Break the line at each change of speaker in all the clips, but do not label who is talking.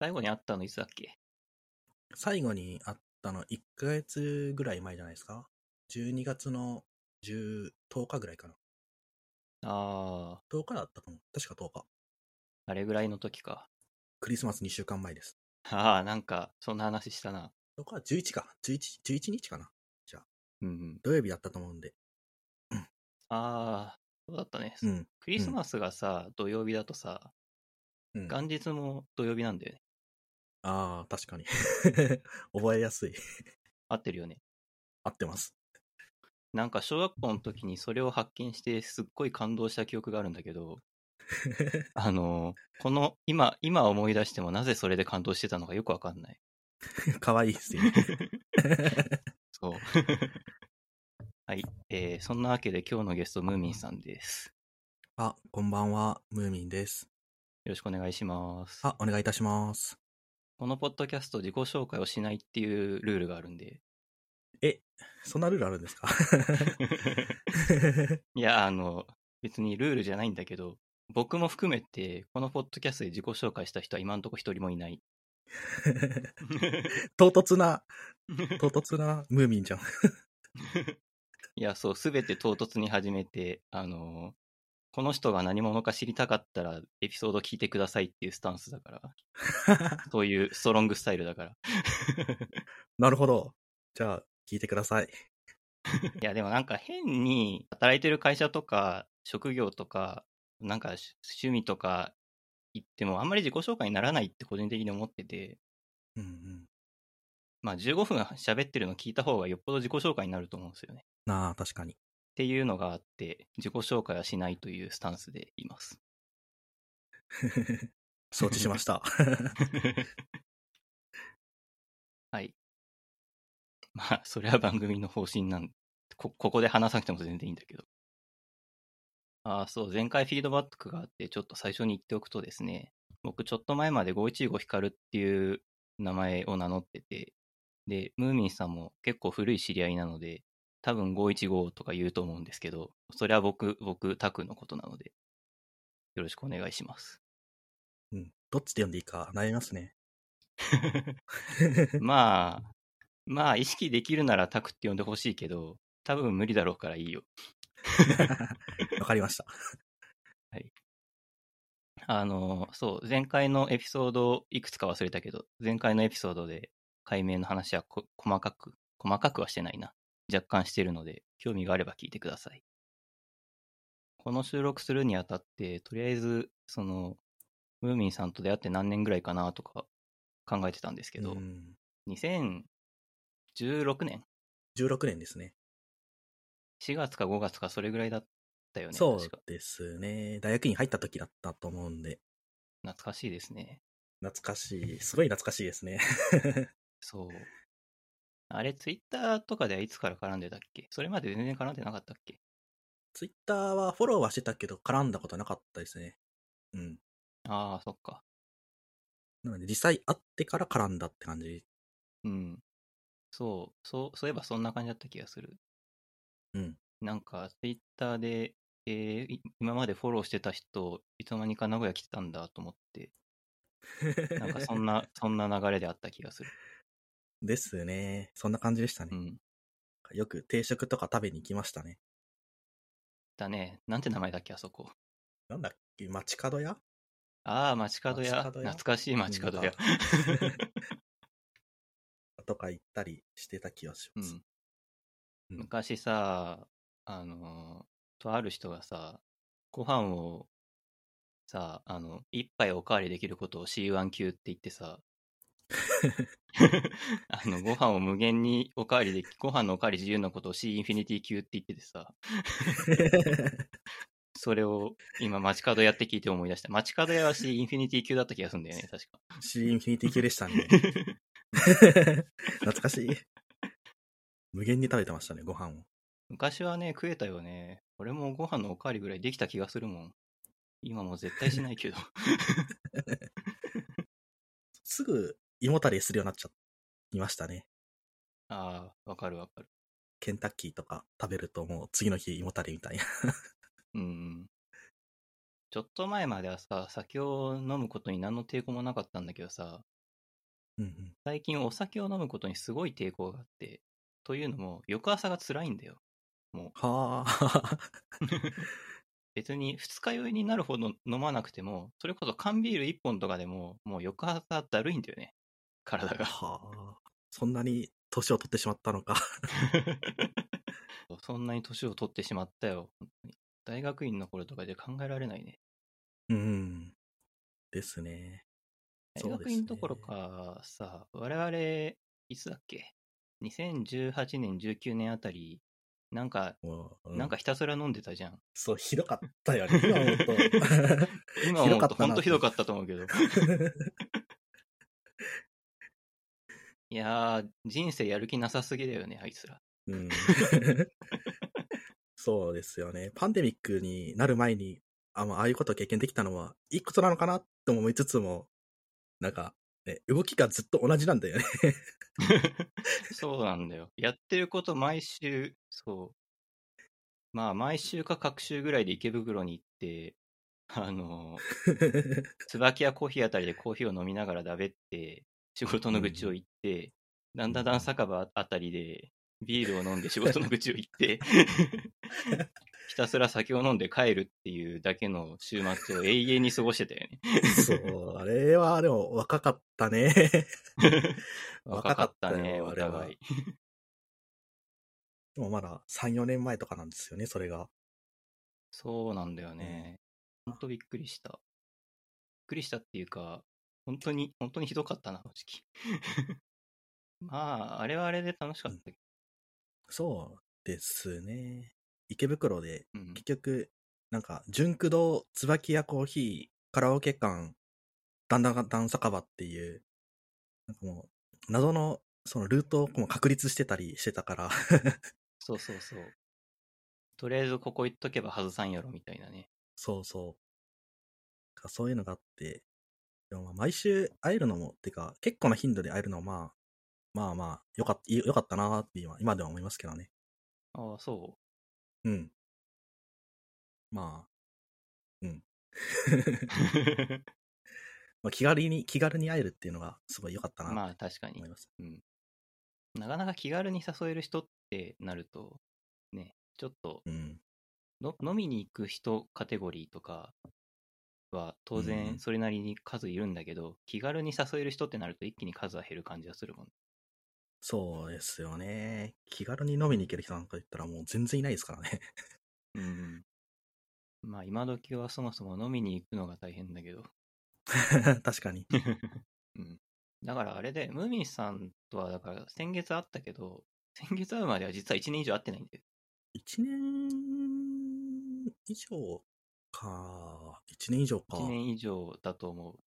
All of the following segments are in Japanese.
最後に会ったのいつだっけ？
最後に会ったの1ヶ月ぐらい前じゃないですか ?12 月の10、10日ぐらいかな。
ああ、
10日だったかも。確か10日。
あれぐらいの時か。
クリスマス2週間前です。
ああ、なんか、そんな話したな。
10日？は11か。11、11日かな？
うんうん。
土曜日だったと思うんで。
ああ、そうだったね。
うん。
クリスマスがさ、土曜日だとさ、
うん、
元日も土曜日なんだよね。
ああ、確かに。覚えやすい。
合ってるよね。
合ってます。
なんか小学校の時にそれを発見してすっごい感動した記憶があるんだけど、あの、この、今、今思い出してもなぜそれで感動してたのかよくわかんない。
かわいいですよね。
そう。はい。えー、そんなわけで今日のゲスト、ムーミンさんです。
あ、こんばんは、ムーミンです。
よろしくお願いします。
あ、お願いいたします。
このポッドキャスト自己紹介をしないっていうルールがあるんで。
え、そんなルールあるんですか？
いや、あの、別にルールじゃないんだけど、僕も含めて、このポッドキャストで自己紹介した人は今んとこ一人もいない。
唐突な、唐突なムーミンじゃん。
いや、そう、すべて唐突に始めて、あの、この人が何者か知りたかったらエピソード聞いてくださいっていうスタンスだから、そういうストロングスタイルだから。
なるほど。じゃあ、聞いてください。
いや、でもなんか変に働いてる会社とか、職業とか、なんか趣味とか言っても、あんまり自己紹介にならないって個人的に思ってて、
うんうん。
まあ15分喋ってるの聞いた方がよっぽど自己紹介になると思うんですよね。
なあ、確かに。
っていうのがあって、自己紹介はしないというスタンスでいます。
承知しました。
はい。まあ、それは番組の方針なんこ、ここで話さなくても全然いいんだけど。ああ、そう、前回フィードバックがあって、ちょっと最初に言っておくとですね、僕ちょっと前まで515光っていう名前を名乗ってて、で、ムーミンさんも結構古い知り合いなので、多分515とか言うと思うんですけど、それは僕、僕、タクのことなので、よろしくお願いします。
うん。どっちで読んでいいか悩みますね。
まあ、まあ、意識できるならタクって呼んでほしいけど、多分無理だろうからいいよ。
わかりました。
あの、そう、前回のエピソード、いくつか忘れたけど、前回のエピソードで解明の話はこ細かく、細かくはしてないな。若干してるので、興味があれば聞いてください。この収録するにあたって、とりあえず、その、ムーミンさんと出会って何年ぐらいかなとか考えてたんですけど、
うん
2016年
16年ですね。
4月か5月かそれぐらいだったよね。
そうですね。大学に入った時だったと思うんで、
懐かしいですね。
懐かしい。すごい懐かしいですね。
そう。あれ、ツイッターとかではいつから絡んでたっけ？それまで全然絡んでなかったっけ？
ツイッターはフォローはしてたけど、絡んだことなかったですね。うん。
ああ、そっか。
なので、実際会ってから絡んだって感じ。
うん。そう、そう、そういえばそんな感じだった気がする。
うん。
なんか、ツイッターで、えーい今までフォローしてた人、いつの間にか名古屋来てたんだと思って、なんかそんな、そんな流れであった気がする。
ですね。そんな感じでしたね。
うん。
よく定食とか食べに行きましたね。
だね。なんて名前だっけ、あそこ。
なんだっけ？街角屋？
ああ、街角屋。懐かしい街角屋。
とか行ったりしてた気がします。
うん。
うん
昔さ、あの、とある人がさ、ご飯をさ、あの、一杯おかわりできることを C1 級って言ってさ、あの、ご飯を無限におかわりでき、ご飯のおかわり自由なことを C インフィニティ級って言っててさ、それを今街角屋って聞いて思い出した。街角屋は C インフィニティ級だった気がするんだよね、確か。
C インフィニティ級でしたね。懐かしい。無限に食べてましたね、ご飯を。
昔はね、食えたよね。俺もご飯のおかわりぐらいできた気がするもん。今もう絶対しないけど。
すぐ胃もたれするようになっちゃいましたね。
ああ、わかるわかる。
ケンタッキーとか食べるともう次の日胃もたれみたいな。
うんうん。ちょっと前まではさ、酒を飲むことに何の抵抗もなかったんだけどさ、
うんうん。
最近お酒を飲むことにすごい抵抗があって、というのも、翌朝が辛いんだよ。もう、
はあ。
別に二日酔いになるほど飲まなくても、それこそ缶ビール1本とかでも、もう翌朝だるいんだよね。体が。
はあ。そんなに年を取ってしまったのか。
そんなに年を取ってしまったよ。大学院の頃とかで考えられないね。
うん。ですね。
大学院どころかさ、我々、いつだっけ ?2018 年、19年あたり、なんか、
もう、う
なんか、ひたすら飲んでたじゃん。
そう、ひどかったよね。今思うと。
今思うと
ひどかったな
本当ひどかったと思うけど。いやー、人生やる気なさすぎだよね、あいつら。
うん。そうですよね。パンデミックになる前に、あまあああいうことを経験できたのは、いいことなのかなって思いつつも、なんか、ね、動きがずっと同じなんだよね。
そうなんだよ。やってること毎週、そう。まあ、毎週か各週ぐらいで池袋に行って、あの、椿屋コーヒーあたりでコーヒーを飲みながらだべって、仕事の愚痴を言って、だんだんだん酒場あたりでビールを飲んで仕事の愚痴を言って、ひたすら酒を飲んで帰るっていうだけの週末を永遠に過ごしてたよね。
そう、あれはでも若かったね。
若かったね、お互い。
でもまだ3、4年前とかなんですよね、それが。
そうなんだよね。ほんとびっくりした。びっくりしたっていうか、本当に、本当にひどかったな、正直。まあ、あれはあれで楽しかったけ
そうですね。池袋で、
ど。うん。
結局、なんか、純駆動椿屋コーヒーカラオケ館、だんだんだん酒場っていう、なんかもう、謎の、そのルートをもう確立してたりしてたから、
そうそうそう。とりあえずここ行っとけば外さんやろ、みたいなね。
そうそう。そういうのがあって、でもまあ毎週会えるのも、てか、結構な頻度で会えるのはまあ、まあまあ、よかった、よかったなーって今、今では思いますけどね。
ああ、そ
うん。まあ、うん。
う。
まあ気軽に、気軽に会えるっていうのがすごい良かったな
まあ、
と
確かに
思い。ます。
うん。なかなか気軽に誘える人ってなると、ね、ちょっと
うん。
の飲みに行く人カテゴリーとかは当
うん
然それなりに数いるんだけど、気軽に誘える人ってなると一気に数は減る感じがするもん。
そうですよね。気軽に飲みに行ける人なんか言ったらもう全然いないですからね。
うん。まあ今時はそもそも飲みに行くのが大変だけど。
確かに。
うん。だからあれで、ムーミンさんとはだから先月会ったけど、先月会うまでは実は1年以上会ってないんだよ。
一年以上か。一年以上か。
1年以上だと思う。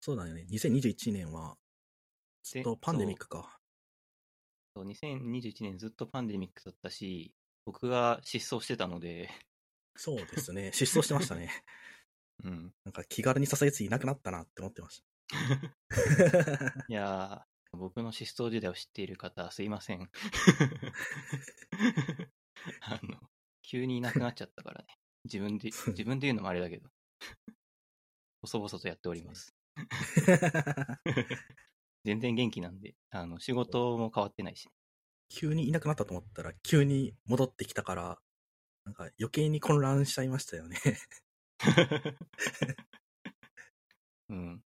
そうだよね。2021年は、ずっとパンデミックか。
そう2021年ずっとパンデミックだったし、僕が失踪してたので、
そうですね。失踪してましたね。
うん。
なんか気軽に誘うやついなくなったなって思ってまし
いやー、僕の失踪時代を知っている方、すいません。あの、急にいなくなっちゃったからね。自分で、自分で言うのもあれだけど。細々とやっております。
た。
全然元気なんで、あの、仕事も変わってないし。
急にいなくなったと思ったら、急に戻ってきたから、なんか余計に混乱しちゃいましたよね。
うん。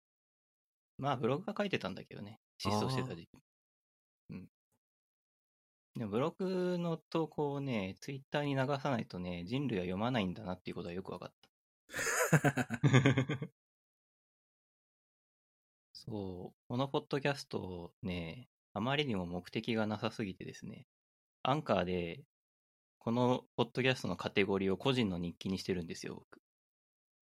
まあ、ブログが書いてたんだけどね。失踪してた時期。うん。でも、ブログの投稿をね、ツイッターに流さないとね、人類は読まないんだなっていうことはよく分かった。そう。このポッドキャストね、あまりにも目的がなさすぎてですね、アンカーで、このポッドキャストのカテゴリーを個人の日記にしてるんですよ、僕。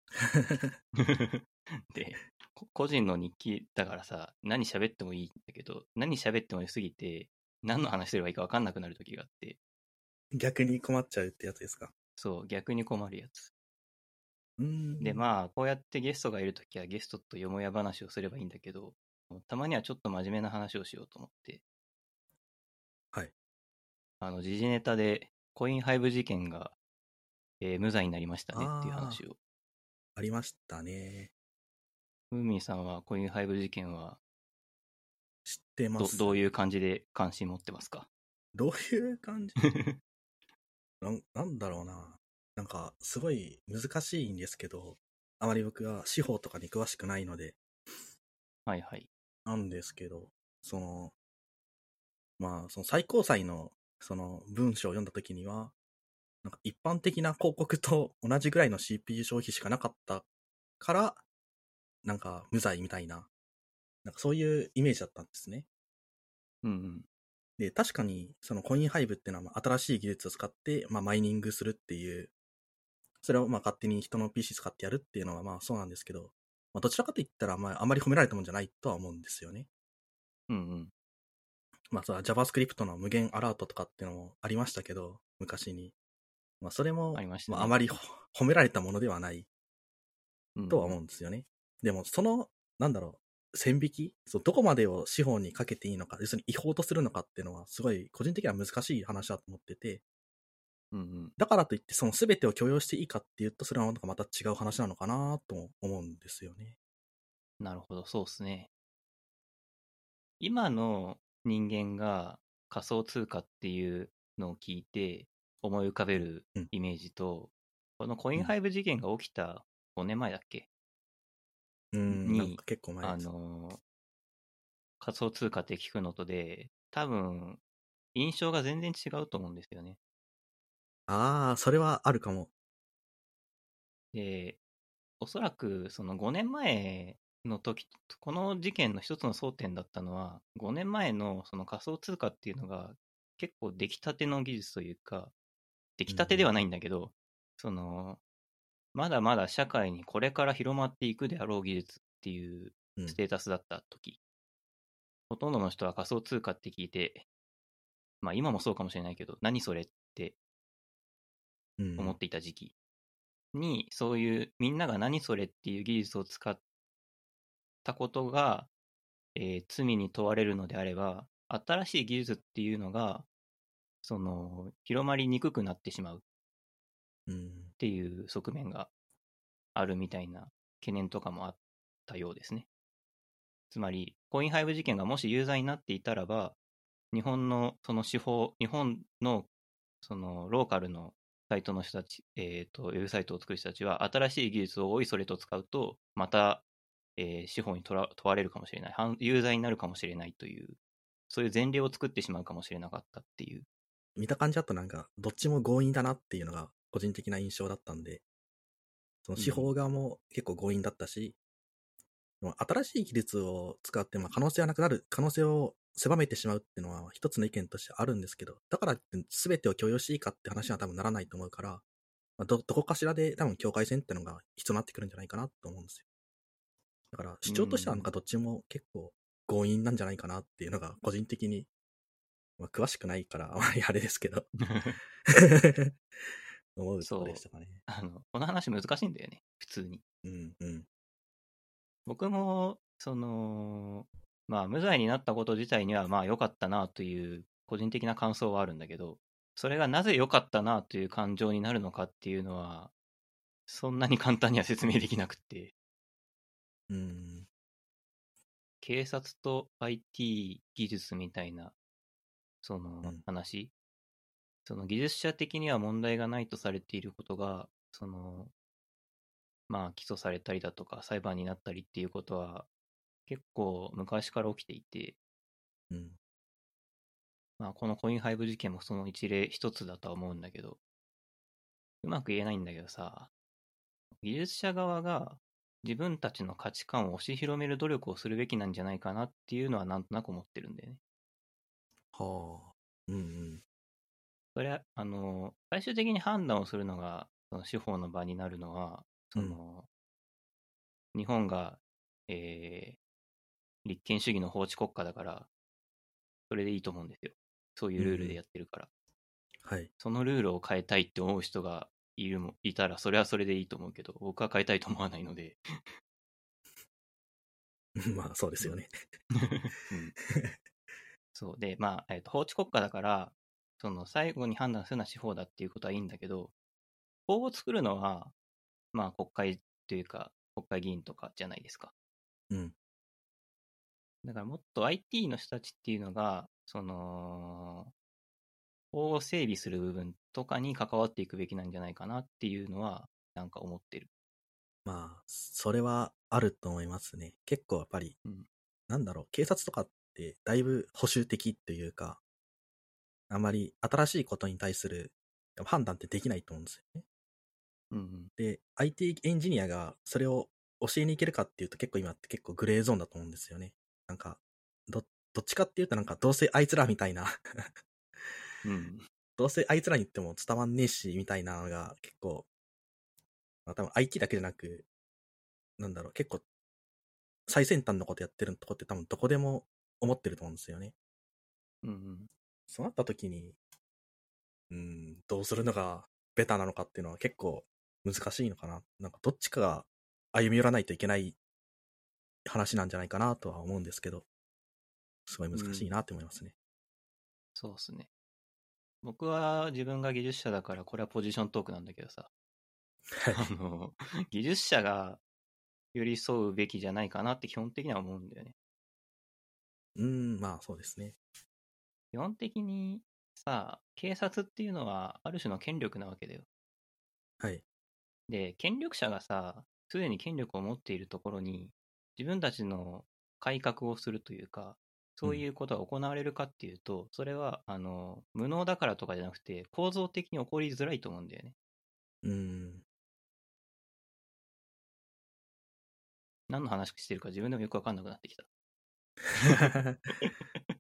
で、こ個人の日記だからさ、何喋ってもいいんだけど、何喋ってもよすぎて、何の話すればいいか分かんなくなる時があって、
逆に困っちゃうってやつですか？
そう、逆に困るやつ。
うーん。
で、まあ、こうやってゲストがいるときはゲストとよもや話をすればいいんだけど、たまにはちょっと真面目な話をしようと思って。
はい。
あの、時事ネタでコインハイブ事件が、えー無罪になりましたねっていう話を。
ありましたね。
ムーミンさんはコインハイブ事件は
知ってます？
どどういう感じで関心持ってますか？
どういう感じ？なんなんだろうな。なんか、すごい難しいんですけど、あまり僕は司法とかに詳しくないので、
はいはい。
なんですけど、その、まあ、その最高裁の、その文章を読んだときには、なんか一般的な広告と同じぐらいの CPU 消費しかなかったから、なんか無罪みたいな、なんかそういうイメージだったんですね。
うんうん。
で、確かに、そのコインハイブっていうのはまあ新しい技術を使って、まあ、マイニングするっていう、それをまあ勝手に人の PC 使ってやるっていうのはまあそうなんですけど、まあ、どちらかといったら、まあ、あまり褒められたもんじゃないとは思うんですよね。
うんうん。
まあ、それは JavaScript の無限アラートとかっていうのもありましたけど、昔に。まあ、それも、
ありまね
あ、あまりほ褒められたものではない
うん
とは思うんですよね。でも、その、なんだろう、線引き？そうどこまでを司法にかけていいのか、要するに違法とするのかっていうのは、すごい個人的には難しい話だと思ってて、
うんうん。
だからといって、その全てを許容していいかっていうと、それはなんかまた違う話なのかなとも思うんですよね。
なるほど、そうですね。今の人間が仮想通貨っていうのを聞いて思い浮かべる
うん
イメージと、このコインハイブ事件が起きた5年前だっけ、
うん、
に
結構前
あ。の、仮想通貨って聞くのとで、多分、印象が全然違うと思うんですよね。
ああ、それはあるかも。
で、おそらくその5年前の時、この事件の一つの争点だったのは、5年前のその仮想通貨っていうのが結構出来たての技術というか、出来たてではないんだけど、その、まだまだ社会にこれから広まっていくであろう技術っていう
うん。
ステータスだった時、ほとんどの人は仮想通貨って聞いて、まあ今もそうかもしれないけど、何それって
うん。
思っていた時期に、そういうみんなが何それっていう技術を使ったことが、えー罪に問われるのであれば、新しい技術っていうのが、その、広まりにくくなってしまうっ
うん。
ていう側面があるみたいな懸念とかもあったようですね。つまり、コインハイブ事件がもし有罪になっていたらば、日本のその司法、日本のそのローカルのサイトの人たち、えっ、と、ウェブサイトを作る人たちは、新しい技術をおいそれと使うと、また、えー司法にとら問われるかもしれない、犯有罪になるかもしれないという、そういう前例を作ってしまうかもしれなかったっていう。
見た感じだとなんか、どっちも強引だなっていうのが個人的な印象だったんで、その司法側も結構強引だったし、でも新しい技術を使って、まあ、可能性はなくなる、可能性を狭めてしまうっていうのは一つの意見としてあるんですけど、だから全てを許容していいかって話には多分ならないと思うから、まあ、ど、どこかしらで多分境界線ってのが必要になってくるんじゃないかなと思うんですよ。だから主張としてはなんかどっちも結構強引なんじゃないかなっていうのが個人的に、まあ、詳しくないからあまりあれですけど、思うでしたかね。
あの、この話難しいんだよね、普通に。
うんうん。
僕も、その、まあ、無罪になったこと自体には、まあ、良かったなという、個人的な感想はあるんだけど、それがなぜ良かったなという感情になるのかっていうのは、そんなに簡単には説明できなくて、
うん。
警察と IT 技術みたいな、その
うん
話、その技術者的には問題がないとされていることが、その、まあ、起訴されたりだとか、裁判になったりっていうことは、結構昔から起きていて、
うん。
まあ、このコインハイブ事件もその一例一つだとは思うんだけど、うまく言えないんだけどさ、技術者側が自分たちの価値観を押し広める努力をするべきなんじゃないかなっていうのはなんとなく思ってるんだよね。
はあ。うんうん。
それは、あの、最終的に判断をするのが、その司法の場になるのは、その、日本が、えー立憲主義の法治国家だから、それでいいと思うんですよ。そういうルールでやってるから。
はい。
そのルールを変えたいって思う人がいるもいたら、それはそれでいいと思うけど、僕は変えたいと思わないので、
まあ、そうですよね。
うんそうで、まあ、えっと法治国家だから、その最後に判断するのは司法だっていうことはいいんだけど、法を作るのは、まあ、国会というか、国会議員とかじゃないですか。
うん。
だからもっと IT の人たちっていうのが、その、法を整備する部分とかに関わっていくべきなんじゃないかなっていうのは、なんか思ってる。
まあ、それはあると思いますね。結構やっぱり、
うん
なんだろう、警察とかってだいぶ保守的っていうか、あまり新しいことに対する判断ってできないと思うんですよね。
うんうん。
で、IT エンジニアがそれを教えに行けるかっていうと結構今って結構グレーゾーンだと思うんですよね。なんか、ど、どっちかっていうとなんかどうせあいつらみたいな、
うん。
どうせあいつらに言っても伝わんねえし、みたいなのが結構、まあ多分 IT だけじゃなく、なんだろう、結構最先端のことやってるとこって多分どこでも思ってると思うんですよね。
うんうん。
そうなった時に、うん、どうするのがベタなのかっていうのは結構難しいのかな。なんかどっちかが歩み寄らないといけない話なんじゃないかなとは思うんですけど、すごい難しいなって思いますね。
そうっすね。僕は自分が技術者だから、これはポジショントークなんだけどさ、
はい。
あの、技術者が寄り添うべきじゃないかなって基本的には思うんだよね。
うん、まあそうですね。
基本的にさ、警察っていうのはある種の権力なわけだよ。
はい。
で、権力者がさ、すでに権力を持っているところに、自分たちの改革をするというか、そういうことが行われるかっていうと、それは、あの、無能だからとかじゃなくて、構造的に起こりづらいと思うんだよね。
うん。
何の話してるか自分でもよくわかんなくなってきた。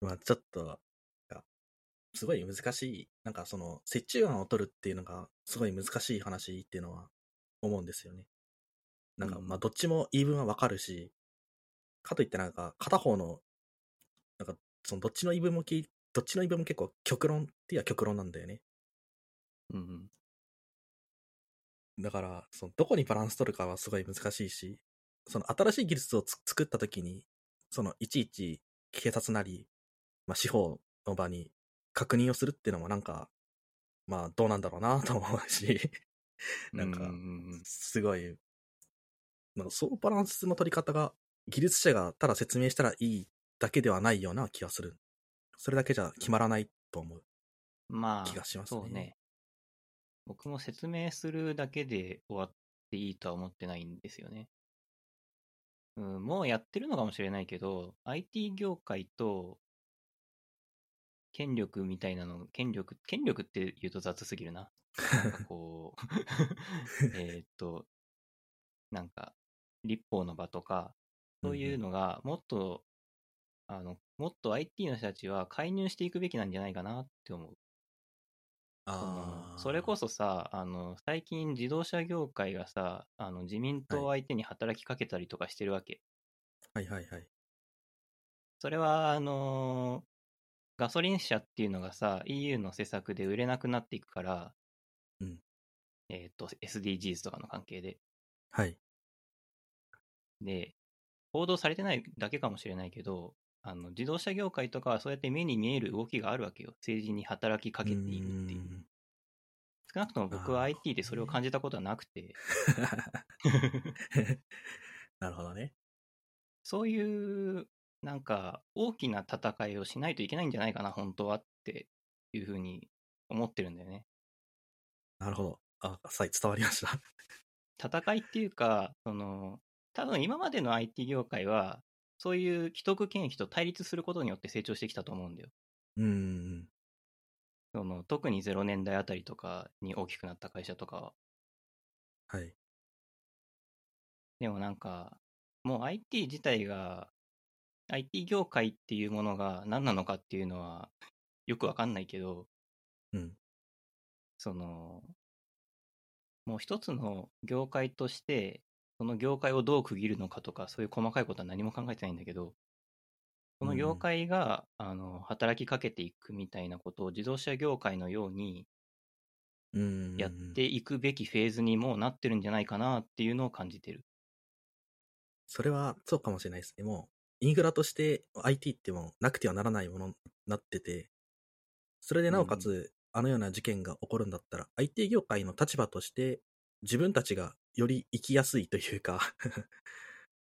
まあちょっと、がすごい難しい、なんかその、折衷案を取るっていうのが、すごい難しい話っていうのは思うんですよね。なんか、
うん
まあどっちも言い分はわかるし、かといってなんか、片方の、なんか、そのどっちの言い分もき、どっちの言い分も結構極論って言えば極論なんだよね。
うんうん。
だから、その、どこにバランス取るかはすごい難しいし、その新しい技術をつ作った時に、その、いちいち警察なり、まあ、司法の場に確認をするっていうのもなんか、まあ、どうなんだろうなと思うし、なんかすごい、なんかそのバランスの取り方が、技術者がただ説明したらいいだけではないような気がする。それだけじゃ決まらないと思う。
まあ、
気がしますね
そうね。僕も説明するだけで終わっていいとは思ってないんですよね。うん、もうやってるのかもしれないけど、IT 業界と権力みたいなの、権力、権力って言うと雑すぎるな。なこう、えーっと、なんか、立法の場とか、そういうのがもっと、あの、もっと IT の人たちは介入していくべきなんじゃないかなって思う。そのそれこ
そ。
そさ、あの、最近自動車業界がさ、あの、自民党相手に働きかけたりとかしてるわけ。
はいはいはい。
それは、あのガソリン車っていうのがさ、EU の施策で売れなくなっていくから、
うん
えっ、と、SDGs とかの関係で。
はい。
で、報道されてないだけかもしれないけど、あの、自動車業界とかはそうやって目に見える動きがあるわけよ。政治に働きかけているっていう。
ん
少なくとも僕は IT でそれを感じたことはなくて、
なるほどね。
そういう、なんか、大きな戦いをしないといけないんじゃないかな、本当はっていうふうに思ってるんだよね。
なるほど。あ、さい、伝わりました。
戦いっていうか、その、多分今までの IT 業界は、そういう既得権益と対立することによって成長してきたと思うんだよ。
うん。
その特に0年代あたりとかに大きくなった会社とかは。
はい。
でもなんか、もう IT 自体が、IT 業界っていうものが何なのかっていうのはよくわかんないけど、
うん。
その、もう一つの業界として、その業界をどう区切るのかとか、そういう細かいことは何も考えてないんだけど、その業界が、あの、働きかけていくみたいなことを自動車業界のように
うん。
やっていくべきフェーズにもうなってるんじゃないかなっていうのを感じてる。
それはそうかもしれないですね。もう、インフラとして IT ってもうなくてはならないものになってて、それでなおかつ、あのような事件が起こるんだったら、IT 業界の立場として、自分たちがより生きやすいというか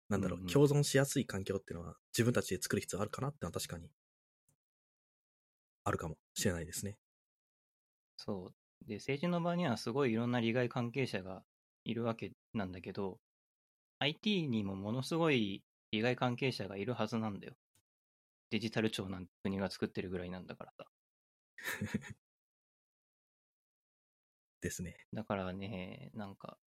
なんだろう、
うんうん
共存しやすい環境っていうのは自分たちで作る必要あるかなってのは確かにあるかもしれないですね。
そう。で、政治の場にはすごいいろんな利害関係者がいるわけなんだけど、IT にもものすごい利害関係者がいるはずなんだよ。デジタル庁なんて国が作ってるぐらいなんだからさ。
ですね。
だからね、なんか、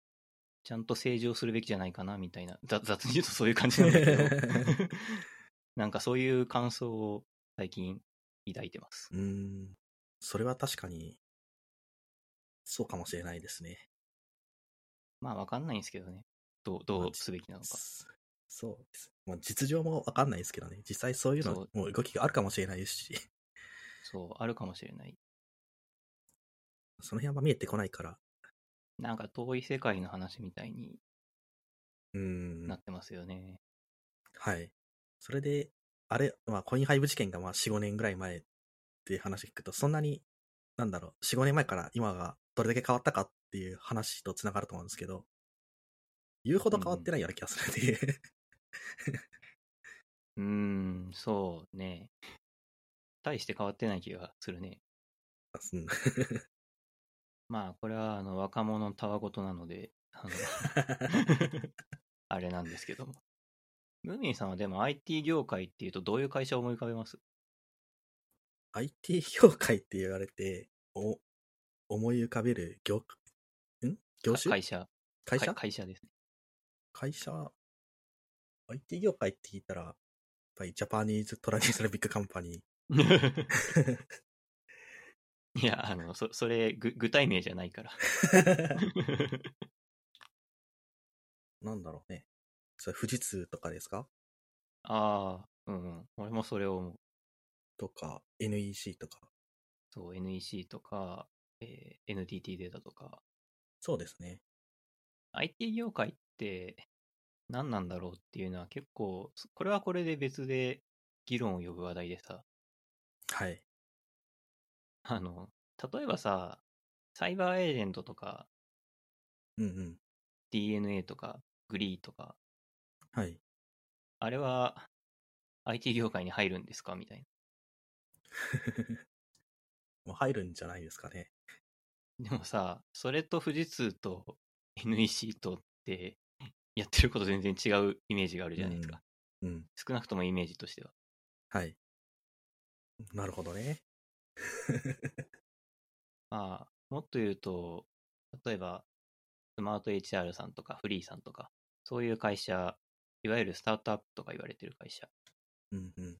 ちゃんと政治をするべきじゃないかなみたいな、雑 雑に言うとそういう感じなんだけど、なんかそういう感想を最近抱いてます。
うーん。それは確かに、そうかもしれないですね。
まあわかんないんですけどね。どう、どうすべきなのか。
すそうです。まあ、実情もわかんないですけどね。実際そういうのもう動きがあるかもしれないですし、
そう、あるかもしれない。
その辺はまあ見えてこないから。
なんか遠い世界の話みたいに
うーん。
なってますよね。
はい。それで、あれ、まあ、コインハイブ事件がまあ4、5年ぐらい前っていう話聞くと、そんなに、なんだろう、4、5年前から今がどれだけ変わったかっていう話と繋がると思うんですけど、言うほど変わってないような気がするっていう。
うーん、そうね。大して変わってない気がするね。
うん
まあ、これはあの若者のたわごとなので、あの あれなんですけども。ムーミンさんはでも IT 業界っていうとどういう会社を思い浮かべます
？IT 業界って言われて、お、思い浮かべる業、ん？業種？
会社。
会社？
か会社ですね。
会社？?IT 業界って聞いたら、やっぱりジャパニーズ・トラディショナル・ビッグ・カンパニー。
いや、あの、そ、それ、ぐ、具体名じゃないから。
なんだろうね。それ富士通とかですか？
ああ、うんうん。俺もそれを思う。
とか、NEC とか。
そう、NEC とか、えー NTT データとか。
そうですね。
IT 業界って何なんだろうっていうのは結構、そこれはこれで別で議論を呼ぶ話題でさ、
はい。
あの、例えばさ、サイバーエージェントとか
うんうん。
DNA とかグリーとか、
はい。
あれは IT 業界に入るんですか？みたい
もう入るんじゃないですかね。
な。でもさ、それと富士通と NEC とってやってること全然違うイメージがあるじゃないですか。
うん。
少なくともイメージとしては。
はい。なるほどね。
まあ、もっと言うと、例えば、スマート HR さんとかフリーさんとか、そういう会社、いわゆるスタートアップとか言われてる会社、
うんうん。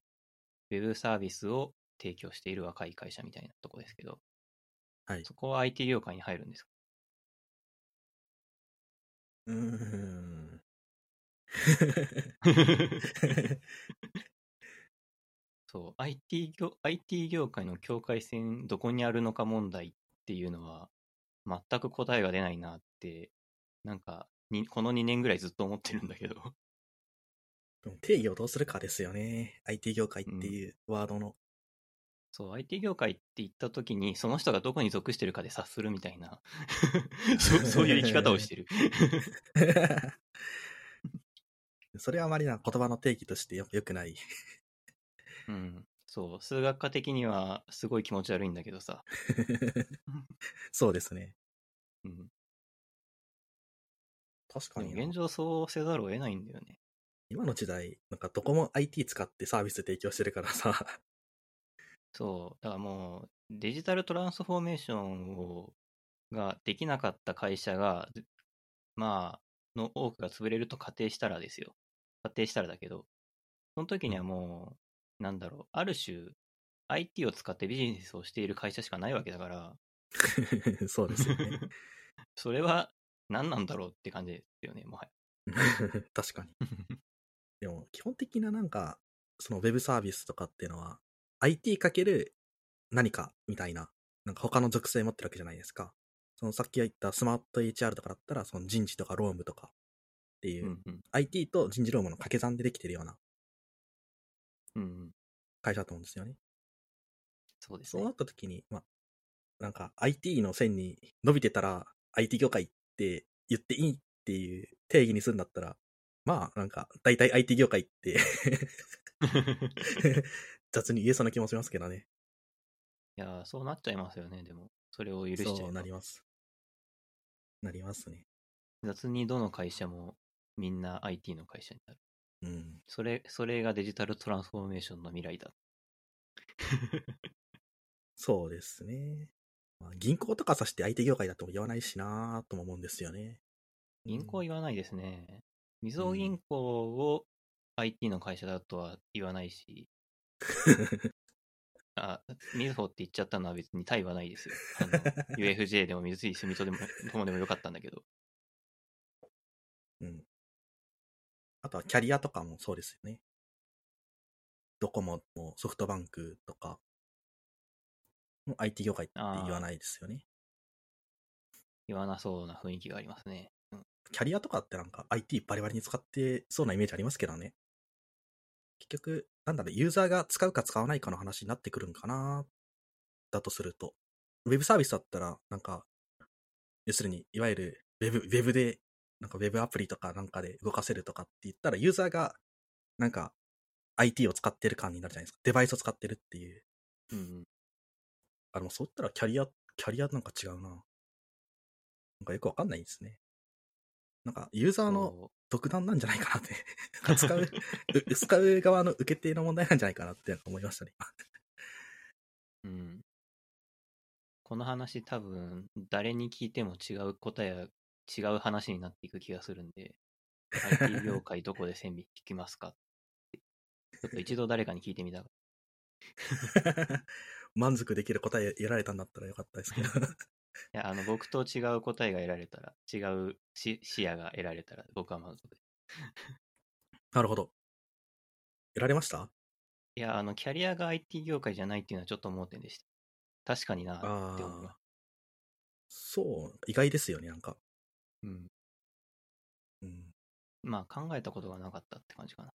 ウェブサービスを提供している若い会社みたいなとこですけど、
はい。
そこは IT 業界に入るんですか？
うーん。
そう、IT 業、IT 業界の境界線どこにあるのか問題っていうのは、全く答えが出ないなって、なんか、にこの2年ぐらいずっと思ってるんだけど。
定義をどうするかですよね。IT 業界っていうワードの。
そう、IT 業界って言った時に、その人がどこに属してるかで察するみたいな、そうそういう生き方をしてる。
それはあまりな言葉の定義としてよ良くない。
うん。そう、数学科的にはすごい気持ち悪いんだけどさ。
そうですね。
うん。
確かに
現状そうせざるを得ないんだよね。
今の時代、なんかどこも IT 使ってサービス提供してるからさ。
そう、だからもう、デジタルトランスフォーメーションを、ができなかった会社が、ずまあ、の多くが潰れると仮定したらですよ。仮定したらだけど、その時にはもう、なんだろう、ある種、IT を使ってビジネスをしている会社しかないわけだから、
そうですよね。
それは何なんだろうって感じですよね、もはや。
確かに。でも、基本的ななんか、そのウェブサービスとかっていうのは、IT かける何かみたいな、なんか他の属性持ってるわけじゃないですか。そのさっき言ったスマート HR とかだったら、その人事とか労務とかっていう、
うんうん。
IT と人事労務の掛け算でできてるような。会社だと思うんですよね。
そうですね
そうなっ。た時に、まあ、なんか IT の線に伸びてたら IT 業界って言っていいってっていう定義にするんだったら、まあ、なんか、大体 IT 業界って 雑に言えそうな気もしますけどね。
いやー、そうなっちゃいますよね、でも。それを許しちゃ
そうなります。なりますね。
雑にどの会社もみんな IT の会社になる。
うん。
それ、それがデジタルトランスフォーメーションの未来だ。
そうですね。まあ、銀行とかさして IT 業界だとも言わないしなとも思うんですよね。
銀行は言わないですね。みずほ銀行を IT の会社だとは言わないし、あ、みずほって言っちゃったのは別に対はないですよ。あの、UFJ でも三井住友でも、どこでもよかったんだけど。
うん。あとはキャリアとかもそうですよね。ドコモもソフトバンクとか、もう IT 業界って言わないですよね。
言わなそうな雰囲気がありますね。うん
キャリアとかってなんか IT バリバリに使ってそうなイメージありますけどね。結局、なんだろう、ユーザーが使うか使わないかの話になってくるんかなだとすると。ウェブサービスだったら、なんか、要するに、いわゆるウェブ、ウェブで、なんかウェブアプリとかなんかで動かせるとかって言ったら、ユーザーが、なんか、IT を使ってる感になるじゃないですか。デバイスを使ってるっていう。
うんうん。
あ、でもそう言ったらキャリア、キャリアなんか違うな。なんかよくわかんないですね。なんか、ユーザーの
そ
独断なんじゃないかなって。使う、う使う側の受け手の問題なんじゃないかなって思いましたね。
ううん。この話多分、誰に聞いても違う答えや違う話になっていく気がするんで、IT 業界どこで線引きますかちょっと一度誰かに聞いてみたが
満足できる答え得られたんだったらよかったですけど。
いや、あの、僕と違う答えが得られたら、違う視視野が得られたら、僕は満足です。
なるほど。得られました？
いや、あの、キャリアが IT 業界じゃないっていうのはちょっと盲点でした。確かにな
あ
って思いま
あ。そう、意外ですよね、なんか。
す。うん。
うん。
まあ、考えたことがなかったって感じかな。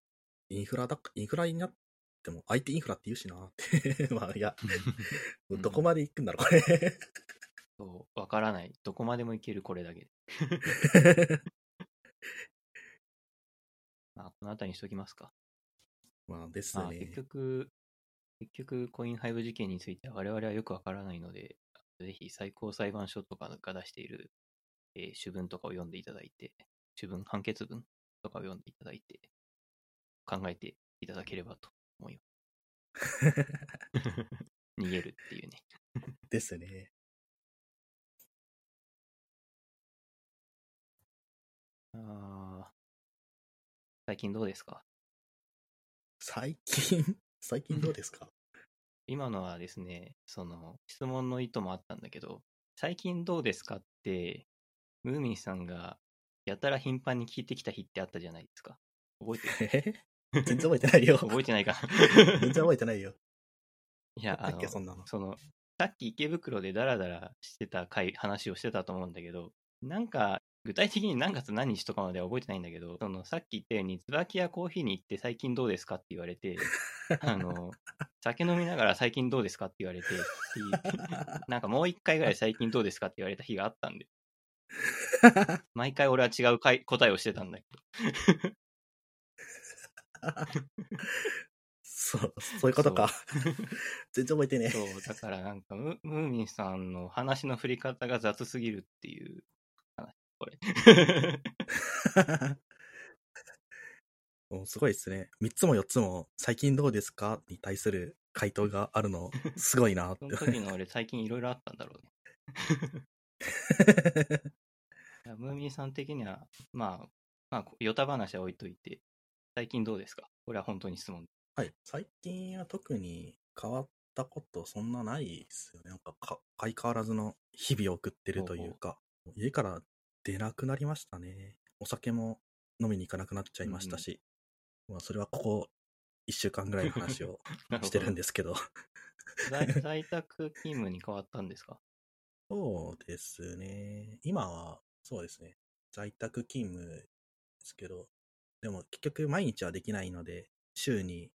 インフラだ、インフラになっても IT インフラって言うしなって。まあ、いや、
うん
どこまで行くんだろう、これ。
そう、わからない。どこまでもいけるこれだけで。まあ、この辺りにしときますか。
まあです
まあ、
ね。
結局、結局、コインハイブ事件については我々はよくわからないので、ぜひ最高裁判所とかが出している、えー主文とかを読んでいただいて、主文、判決文とかを読んでいただいて、考えていただければと思います。逃げるっていうね。
ですね。
あー最近どうですか？
最近、最近どうですか？
今のはですね、その質問の意図もあったんだけど、最近どうですかって、ムーミンさんがやたら頻繁に聞いてきた日ってあったじゃないですか。覚えてる？
え？全然覚えてないよ。
覚えてないか？
全然覚えてないよ。
いや、あ
だっけ、そん
の、
なの。
その、さっき池袋でダラダラしてた回、話をしてたと思うんだけど、なんか、具体的に何月何日とかまでは覚えてないんだけど、その、さっき言ったように、椿屋コーヒーに行って最近どうですか？って言われて、あの、酒飲みながら最近どうですか？って言われて、なんかもう一回ぐらい最近どうですか？って言われた日があったんで、毎回俺は違う回答えをしてたんだけど。
そう、そういうことか。全然覚えてね
そう、だからなんかム、ムーミンさんの話の振り方が雑すぎるっていう。話、これ。
もうすごいですね。3つも4つも、最近どうですかに対する回答があるの、すごいなって
その。時の俺最近いろいろあったんだろうね。ムーミンさん的には、まあ、まあ、ヨタ話は置いといて、最近どうですか？これは本当に質問。
はい。最近は特に変わったことそんなないですよね。なんかか相変わらずの日々を送ってるというか、家から出なくなりましたね。お酒も飲みに行かなくなっちゃいましたし、まあそれはここ1週間ぐらいの話を してるんですけど。
在在宅勤務に変わったんですか？
そうですね。今は、そうですね。在宅勤務ですけど、でも結局毎日はできないので、週に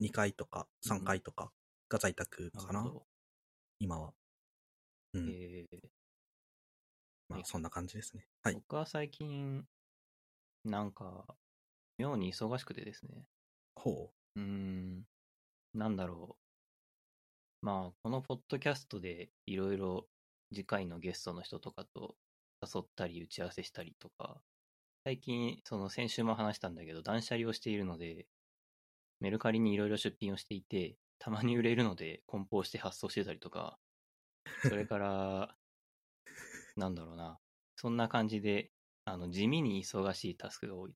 2回とか3回とかが在宅かな、
るほど
今は。うん。
えー
まあそんな感じですね。はい。
僕は最近、なんか、妙に忙しくてですね。
ほ
うーん、なんだろう。まあ、このポッドキャストでいろいろ次回のゲストの人とかと誘ったり打ち合わせしたりとか、最近、その先週も話したんだけど、断捨離をしているので、メルカリにいろいろ出品をしていて、たまに売れるので梱包して発送してたりとか、それから、なんだろうな。そんな感じで、あの、地味に忙しいタスクが多い。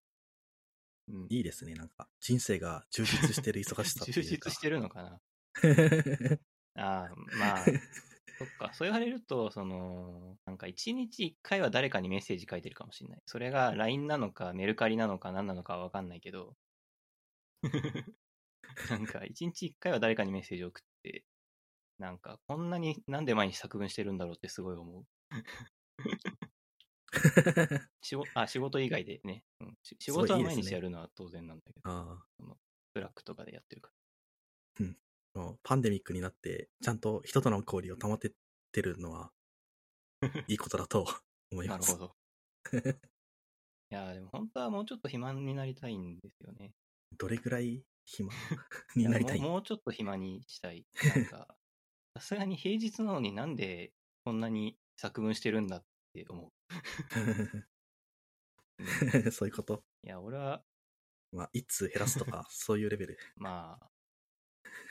うん
う。いいですね。なんか、人生が充実してる忙しさ
充。実してるのかな ああ、まあ、そっか。そう言われると、その、なんか一日一回は誰かにメッセージ書いてるかもしれない。それが LINE なのか、メルカリなのか、何なのかはわかんないけど、なんか一日一回は誰かにメッセージを送って、なんかこんなになんで毎日作文してるんだろうってすごい思う。仕事あ仕事以外でね、うん、し仕事は毎日やるのは当然なんだけど、
あ
ブラックとかでやってるか
あ、もうパンデミックになって、ちゃんと人との交流を保ててるのは、いいことだと思い
ら。な
ます。
るほど。いやーでも本当はもうちょっと暇になりたいんですよね。
どれぐらい暇になりたい
やもうもうちょっと暇にしたい。なんか、さすがに平日なのになんでこんなに作文してるんだって思う。う ん
そういうこと？
いや、俺は、
まあ、一通減らすとか、そういうレベル。
まあ、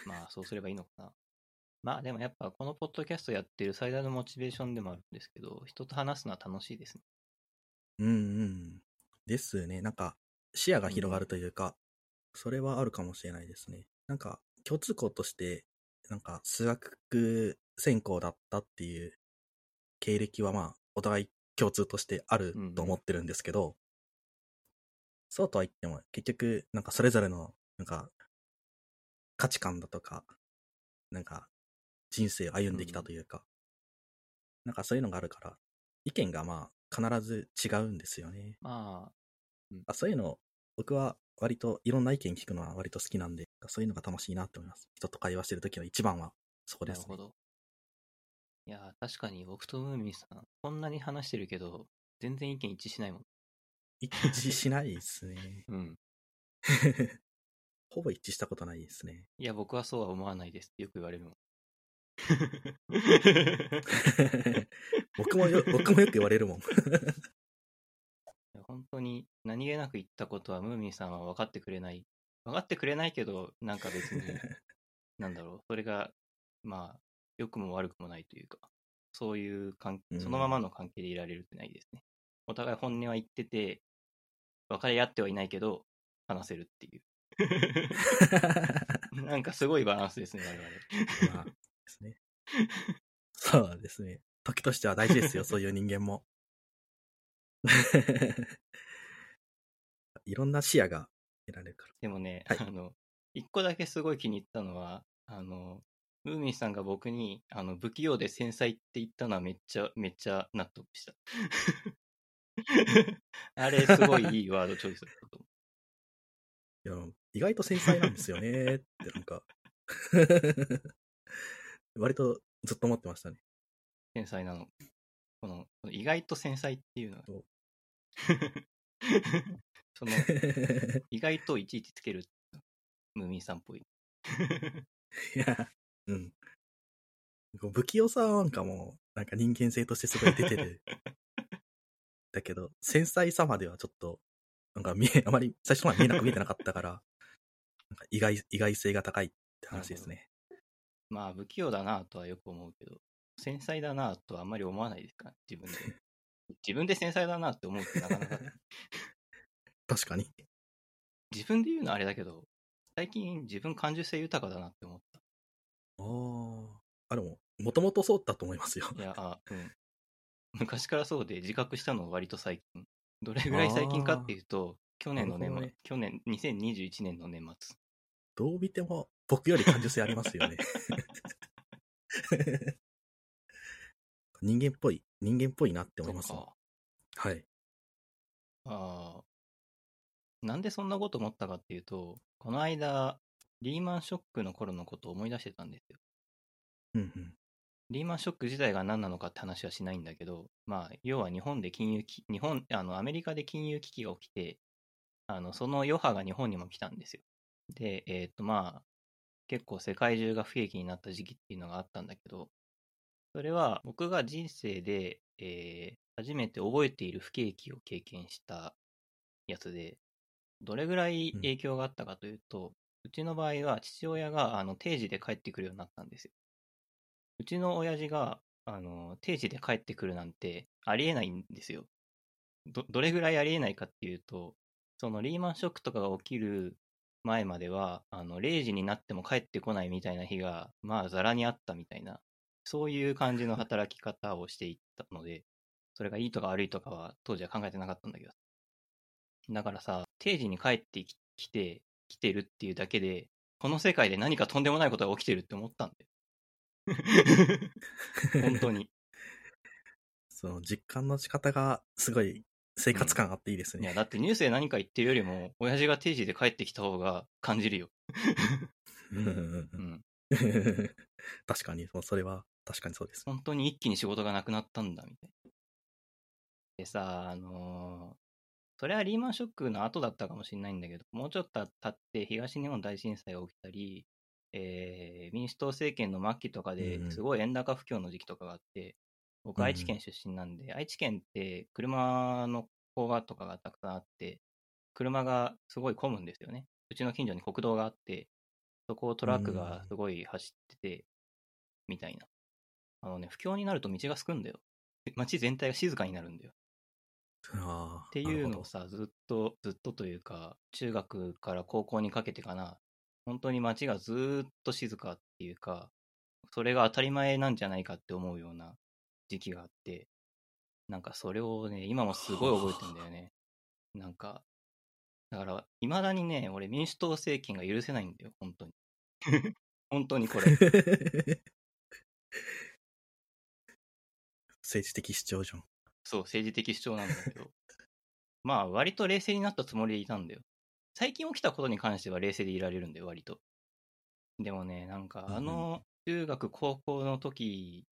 まあ、そうすればいいのかな。まあ、でもやっぱこのポッドキャストやってる最大のモチベーションでもあるんですけど、人と話すのは楽しいですね。
うんうん。ですね。なんか、視野が広がるというか、それはあるかもしれないですね。なんか、共通項として、なんか、数学専攻だったっていう経歴はまあ、お互い共通としてあると思ってるんですけど、そうとは言っても、結局、なんかそれぞれの、なんか、価値観だとか、なんか、人生を歩んできたというか、なんかそういうのがあるから、意見がまあ、必ず違うんですよね。
まあ、
あそういうの、僕は割といろんな意見聞くのは割と好きなんで、そういうのが楽しいなって思います。人と会話してるときの一番はそこですね。
なるほど。いや、確かに僕とムーミンさん、こんなに話してるけど、全然意見一致しないもん。
一致しないですね。
うん。
ほぼ一致したことないですね。
いや、僕はそうは思わないですってよく言われるもん。
僕もよ、僕もよく言われるもん。
本当に何気なく言ったことはムーミンさんは分かってくれない。分かってくれないけど、なんか別に、なんだろう、それが、まあ、良くも悪くもないというか、そういう関
うん
そのままの関係でいられるってないですね。お互い本音は言ってて、別れ合ってはいないけど、話せるっていう。なんかすごいバランスですね、我々。
まあ、ですね。そうですね。時としては大事ですよ、そういう人間も。いろんな視野が得られるから。
でもね、
はい
あの、一個だけすごい気に入ったのは、あの、ムーミンさんが僕に、あの、不器用で繊細って言ったのはめっちゃ、めっちゃ納得した。あれ、すごいいいワードチョイスだったと思
いや、意外と繊細なんですよねって、なんか。割とずっと思ってましたね。
う。繊細なの。この、この意外と繊細っていうのは。
そ
の、意外といちいちつける。ムーミンさんっぽい。
いや、うん。こう不器用さなんかも、なんか人間性としてすごい出てる。だけど、繊細さまではちょっと、なんか見え、あまり最初まで見えなく見えてなかったから、なんか意外、意外性が高いって話ですね。
まあ、不器用だなとはよく思うけど、繊細だなとはあんまり思わないですか？自分で。自分で繊細だなって思うってなかなか、
確かに。
自分で言うのはあれだけど、最近自分感受性豊かだなって思っ
ああ。あ、でも、もともとそうだと思いますよ。
た。いや、あ、うん。昔からそうで自覚したのは割と最近。どれぐらい最近かっていうと、去年の年末、
ね
去年、2021年の年末。
どう見ても、僕より感受性ありますよね。人間っぽい、人間っぽいなって思います。はい。
ああ。なんでそんなこと思ったかっていうと、この間、リーマンショックの頃のことを思い出してたんですよ。
うんうん。
リーマンショック自体が何なのかって話はしないんだけど、まあ、要は日本で金融き、日本、あの、アメリカで金融危機が起きて、あの、その余波が日本にも来たんですよ。で、えっ、と、まあ、結構世界中が不景気になった時期っていうのがあったんだけど、それは僕が人生で、えー初めて覚えている不景気を経験したやつで、どれぐらい影響があったかというと、うちの場合は父親があの定時で帰ってくるようになったんですよ。うちの親父があの定時で帰ってくるなんてありえないんですよ。ど、どれぐらいありえないかっていうと、そのリーマンショックとかが起きる前までは、あの、0時になっても帰ってこないみたいな日が、まあ、ざらにあったみたいな、そういう感じの働き方をしていったので、それがいいとか悪いとかは当時は考えてなかったんだけど。だからさ、定時に帰ってききて、来てるっていうだけで、この世界で何かとんでもないことが起きてるって思ったんだよ。本当に。
その実感の仕方がすごい生活感あっていいですね。
いや、だってニュースで何か言ってるよりも、親父が定時で帰ってきた方が感じるよ。
うんうんうん
う
うん
ん。
確かに、それは確かにそうです。
本当に一気に仕事がなくなったんだ、みたいな。でさ、あのーそれはリーマンショックの後だったかもしれないんだけど、もうちょっと経って東日本大震災が起きたり、えー民主党政権の末期とかで
うんうん
すごい円高不況の時期とかがあって、僕愛知県出身なんで、愛知県って車の工場とかがたくさんあって、車がすごい混むんですよね。うちの近所に国道があって、そこをトラックがすごい走ってて、みたいな。あのね、不況になると道がすくんだよ。街全体が静かになるんだよ。っていうのをさ、ずっと、ずっとというか、中学から高校にかけてかな、本当に街がずーっと静かっていうか、それが当たり前なんじゃないかって思うような時期があって、なんかそれをね、今もすごい覚えてんだよね。なんか、だから、未だにね、俺民主党政権が許せないんだよ、本当に。本当にこれ。
政治的主張じゃん。
そう、政治的主張なんだけど。まあ、割と冷静になったつもりでいたんだよ。最近起きたことに関しては冷静でいられるんだよ、割と。でもね、なんか、あの、中学、高校の時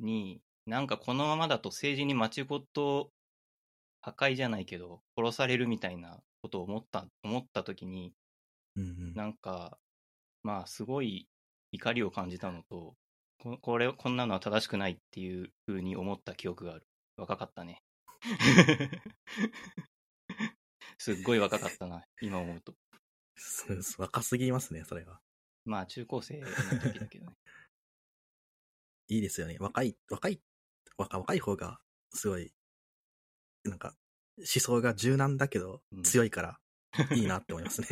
に、なんかこのままだと政治に街ごと破壊じゃないけど、殺されるみたいなことを思った、思った時に、
うんうん。
なんか、まあ、すごい怒りを感じたのと、ここれ、こんなのは正しくないっていう風に思った記憶がある。若かったね。すっごい若かったな、今思うと。
若すぎますね、それは。
まあ、中高生の時だけどね。
いいですよね。若い、若い、若若い方が、すごい、なんか、思想が柔軟だけど
うん
強いから、いいなって思いますね。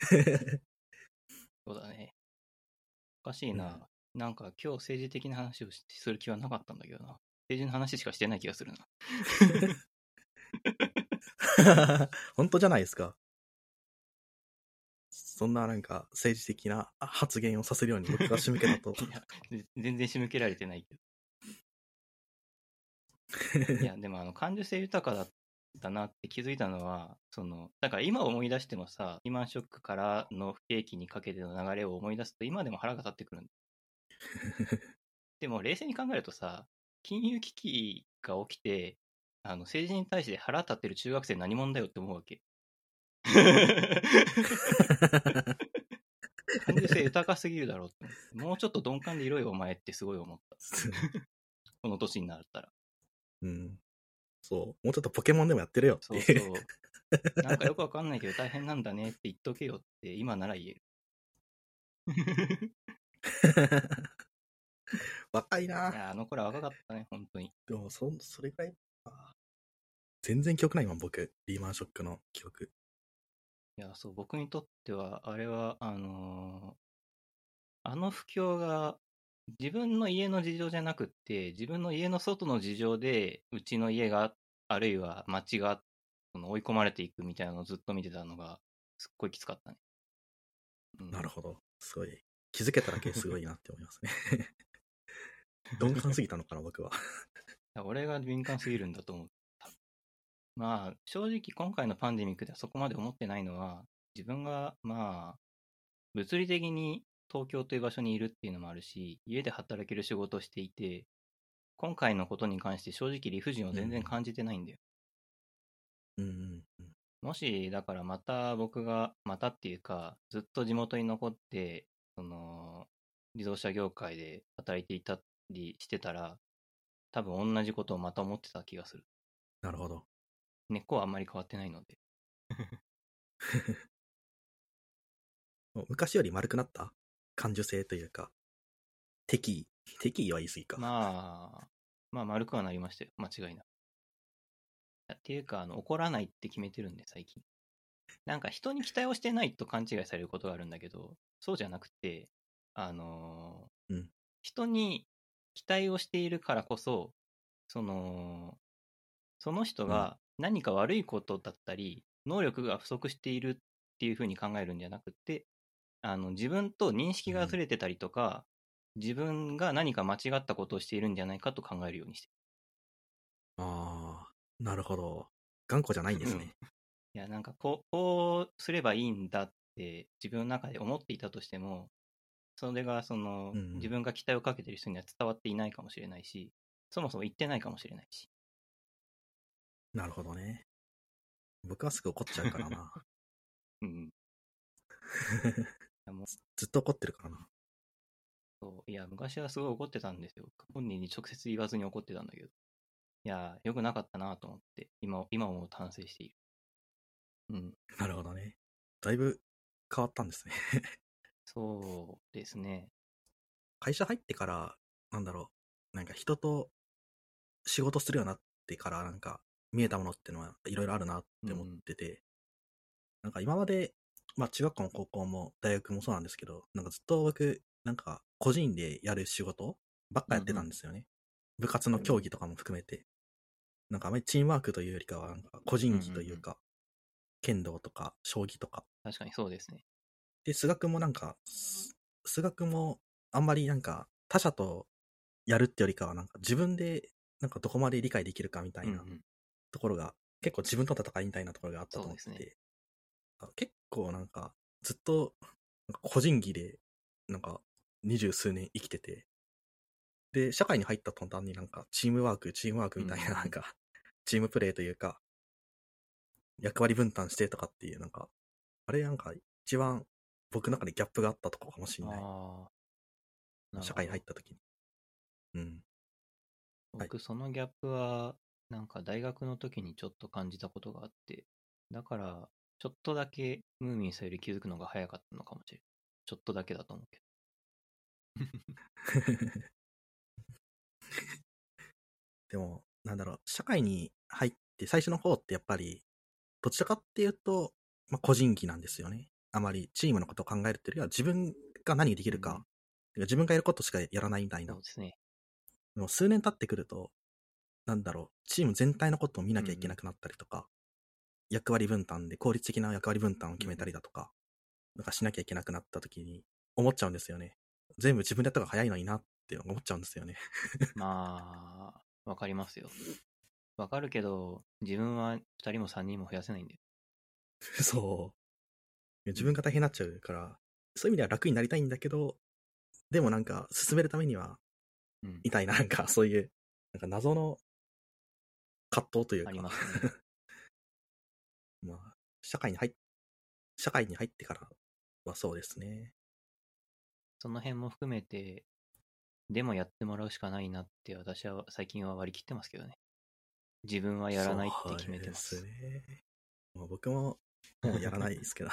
そうだね。おかしいな。なんか今日政治的な話をしする気はなかったんだけどな。政治の話しかしてない気がするな。
本当じゃないですか。そんななんか政治的な発言をさせるように僕が仕向けたと。
全然仕向けられてないけど。いや、でもあの、感受性豊かだったなって気づいたのは、その、だから今思い出してもさ、リーマンショックからの不景気にかけての流れを思い出すと、今でも腹が立ってくるんだ。でも冷静に考えるとさ、金融危機が起きて、あの、政治に対して腹立ってる中学生何者だよって思うわけ。感受性豊かすぎるだろうって思って。もうちょっと鈍感でいろよ、お前ってすごい思った。この年になったら。
うん。そう。もうちょっとポケモンでもやってるよって
そう。そう。なんかよくわかんないけど大変なんだねって言っとけよって今なら言える。
若いな
いや、あの頃は若かったね、本当に。
でも、そ、それぐらいか。全然記憶ないもん、僕。リーマンショックの記憶。
いや、そう、僕にとっては、あれは、あのーあの不況が、自分の家の事情じゃなくって、自分の家の外の事情で、うちの家が、あるいは町が、その追い込まれていくみたいなのをずっと見てたのが、すっごいきつかったね。うん
なるほど。すごい。気づけただけすごいなって思いますね。鈍感すぎたのかな、僕は。
俺が敏感すぎるんだと思う。多分まあ、正直今回のパンデミックではそこまで思ってないのは、自分が、まあ、物理的に東京という場所にいるっていうのもあるし、家で働ける仕事をしていて、今回のことに関して正直理不尽を全然感じてないんだよ。
うんうんうん。
もし、だからまた僕が、またっていうか、ずっと地元に残って、その、自動車業界で働いていたりしてたら、多分同じことをまた思ってた気がする。
なるほど。
根っこはあんまり変わってないので。
昔より丸くなった感受性というか、敵意。敵意は言い過ぎか。
まあ、まあ丸くはなりましたよ。間違いなく。っていうか、あの、怒らないって決めてるんで、最近。なんか人に期待をしてないと勘違いされることがあるんだけど、そうじゃなくて、あのー
うん
人に期待をしているからこそ、その、その人が何か悪いことだったり、能力が不足しているっていうふうに考えるんじゃなくて、あの、自分と認識がずれてたりとか、自分が何か間違ったことをしているんじゃないかと考えるようにして
ああ、なるほど。頑固じゃないんですね。
いや、なんかこう、こうすればいいんだって自分の中で思っていたとしても、それがその、
うんうん
自分が期待をかけてる人には伝わっていないかもしれないし、そもそも言ってないかもしれないし。
なるほどね。僕はすぐ怒っちゃうからな。
うん。やもう
ずっと怒ってるからな。
そういや、昔はすごい怒ってたんですよ。本人に直接言わずに怒ってたんだけど。いや、良くなかったなと思って、今、今思うと反省している。うん。
なるほどね。だいぶ変わったんですね。
そうですね。
会社入ってから、なんだろう、なんか人と仕事するようになってから、なんか見えたものってのはいろいろあるなって思ってて、なんか今まで、まあ中学校も高校も大学もそうなんですけど、なんかずっと僕、なんか個人でやる仕事ばっかやってたんですよね。部活の競技とかも含めて。なんかあまりチームワークというよりかは、なんか個人技というか、剣道とか将棋とか、
確かにそうですね。
で、数学もなんか、す数学もあんまりなんか他者とやるってよりかはなんか自分でなんかどこまで理解できるかみたいな
うんうん。
ところが、結構自分と戦いみたいなところがあったと思ってて、あ結構なんかずっと個人技でなんか二十数年生きてて、で、社会に入った途端になんかチームワーク、チームワークみたい
うん
ななんか、チームプレーというか、役割分担してとかっていうなんか、あれなんか一番僕の中でギャップがあったとこかもしれない。社会に入った時に。うん。はい
僕、そのギャップは、なんか大学の時にちょっと感じたことがあって、だから、ちょっとだけムーミンさんより気づくのが早かったのかもしれない。ちょっとだけだと思うけ
でも、なんだろう、社会に入って最初の方ってやっぱり、どちらかっていうと、まあ、個人技なんですよね。あまりチームのことを考えるっていうよりは、自分が何ができるか、
うん
自分がやることしかやらないみたい
ど。
な
そう。ですね。
でも数年経ってくると、なんだろう、チーム全体のことを見なきゃいけなくなったりとか、役割分担で効率的な役割分担を決めたりだとか、なんかしなきゃいけなくなった時に思っちゃうんですよね。全部自分でやった方が早いのになって思っちゃうんですよね。
まあ、わかりますよ。わかるけど、自分は2人も3人も増やせないんで。
そう。自分が大変になっちゃうから、そういう意味では楽になりたいんだけど、でもなんか進めるためには、
うん。
みたいな、なんかそういう、なんか謎の葛藤というか、
ありますね。
まあ、社会に入っ、社会に入ってからはそうですね。
その辺も含めて、でもやってもらうしかないなって私は最近は割り切ってますけどね。自分はやらないって決めてます。
そうですね。まあ、僕も、もうやらないですけど。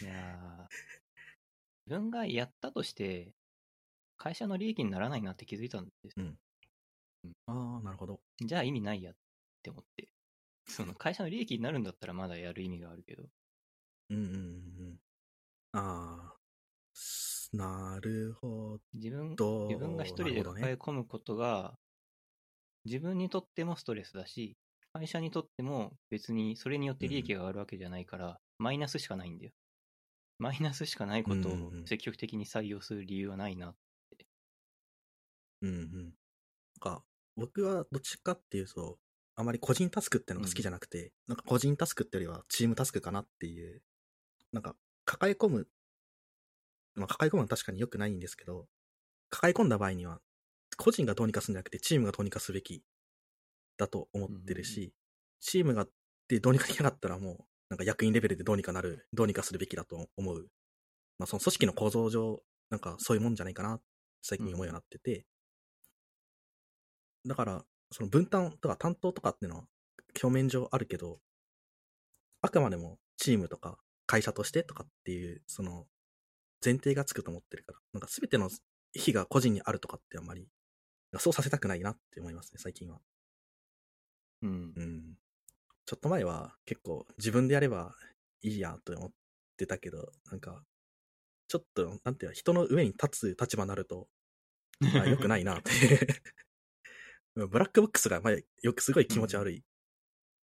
いやー 自分がやったとして、会社の利益にならないなって気づいたんです。
ああ、なるほど。
じゃあ意味ないやって思って。その会社の利益になるんだったらまだやる意味があるけど。
うんうんうんうん。ああ、すなるほ
自分
ど。
自分が一人で抱え込むことが、自分にとってもストレスだし、会社にとっても別にそれによって利益が上がるわけじゃないから、マイナスしかないんだよ。マイナスしかないことを
うんうんうん
積極的に採用する理由はないな。
うんうん。なんか、僕はどっちかっていうと、あまり個人タスクってのが好きじゃなくて、なんか個人タスクってよりはチームタスクかなっていう、なんか抱え込む、まあ抱え込むのは確かに良くないんですけど、抱え込んだ場合には、個人がどうにかするんじゃなくてチームがどうにかすべきだと思ってるし、チームがでどうにかできなかったらもう、なんか役員レベルでどうにかなる、どうにかするべきだと思う。まあその組織の構造上、なんかそういうもんじゃないかな、最近思うようになってて。だから、その分担とか担当とかっていうのは表面上あるけど、あくまでもチームとか会社としてとかっていう、その前提がつくと思ってるから、なんか全ての非が個人にあるとかってあんまり、そうさせたくないなって思いますね、最近は。
うん。
うん。ちょっと前は結構自分でやればいいやと思ってたけど、なんか、ちょっと、なんていうの、人の上に立つ立場になると、あ良くないなって。ブラックボックスが、まあ、よくすごい気持ち悪い、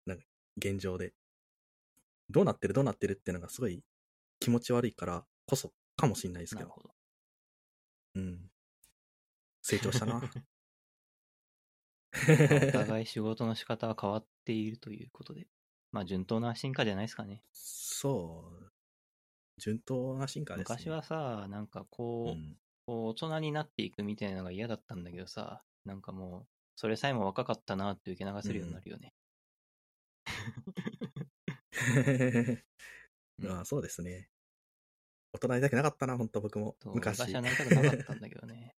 なんか、現状で。どうなってるどうなってるっていうのがすごい気持ち悪いからこそかもしれないですけど。
なるほど。
うん。成長したな。
お 互い仕事の仕方は変わっているということで、まあ順当な進化じゃないですかね。
そう。順当な進化です、ね。
昔はさ、なんかこう、
うん、
こう大人になっていくみたいなのが嫌だったんだけどさ、なんかもう、それさえも若かったなって受け流せるようになるよね。うん
ああそうですね。大人になりたくなかったな、本当僕も。昔。
昔はなりたくなかったんだけどね。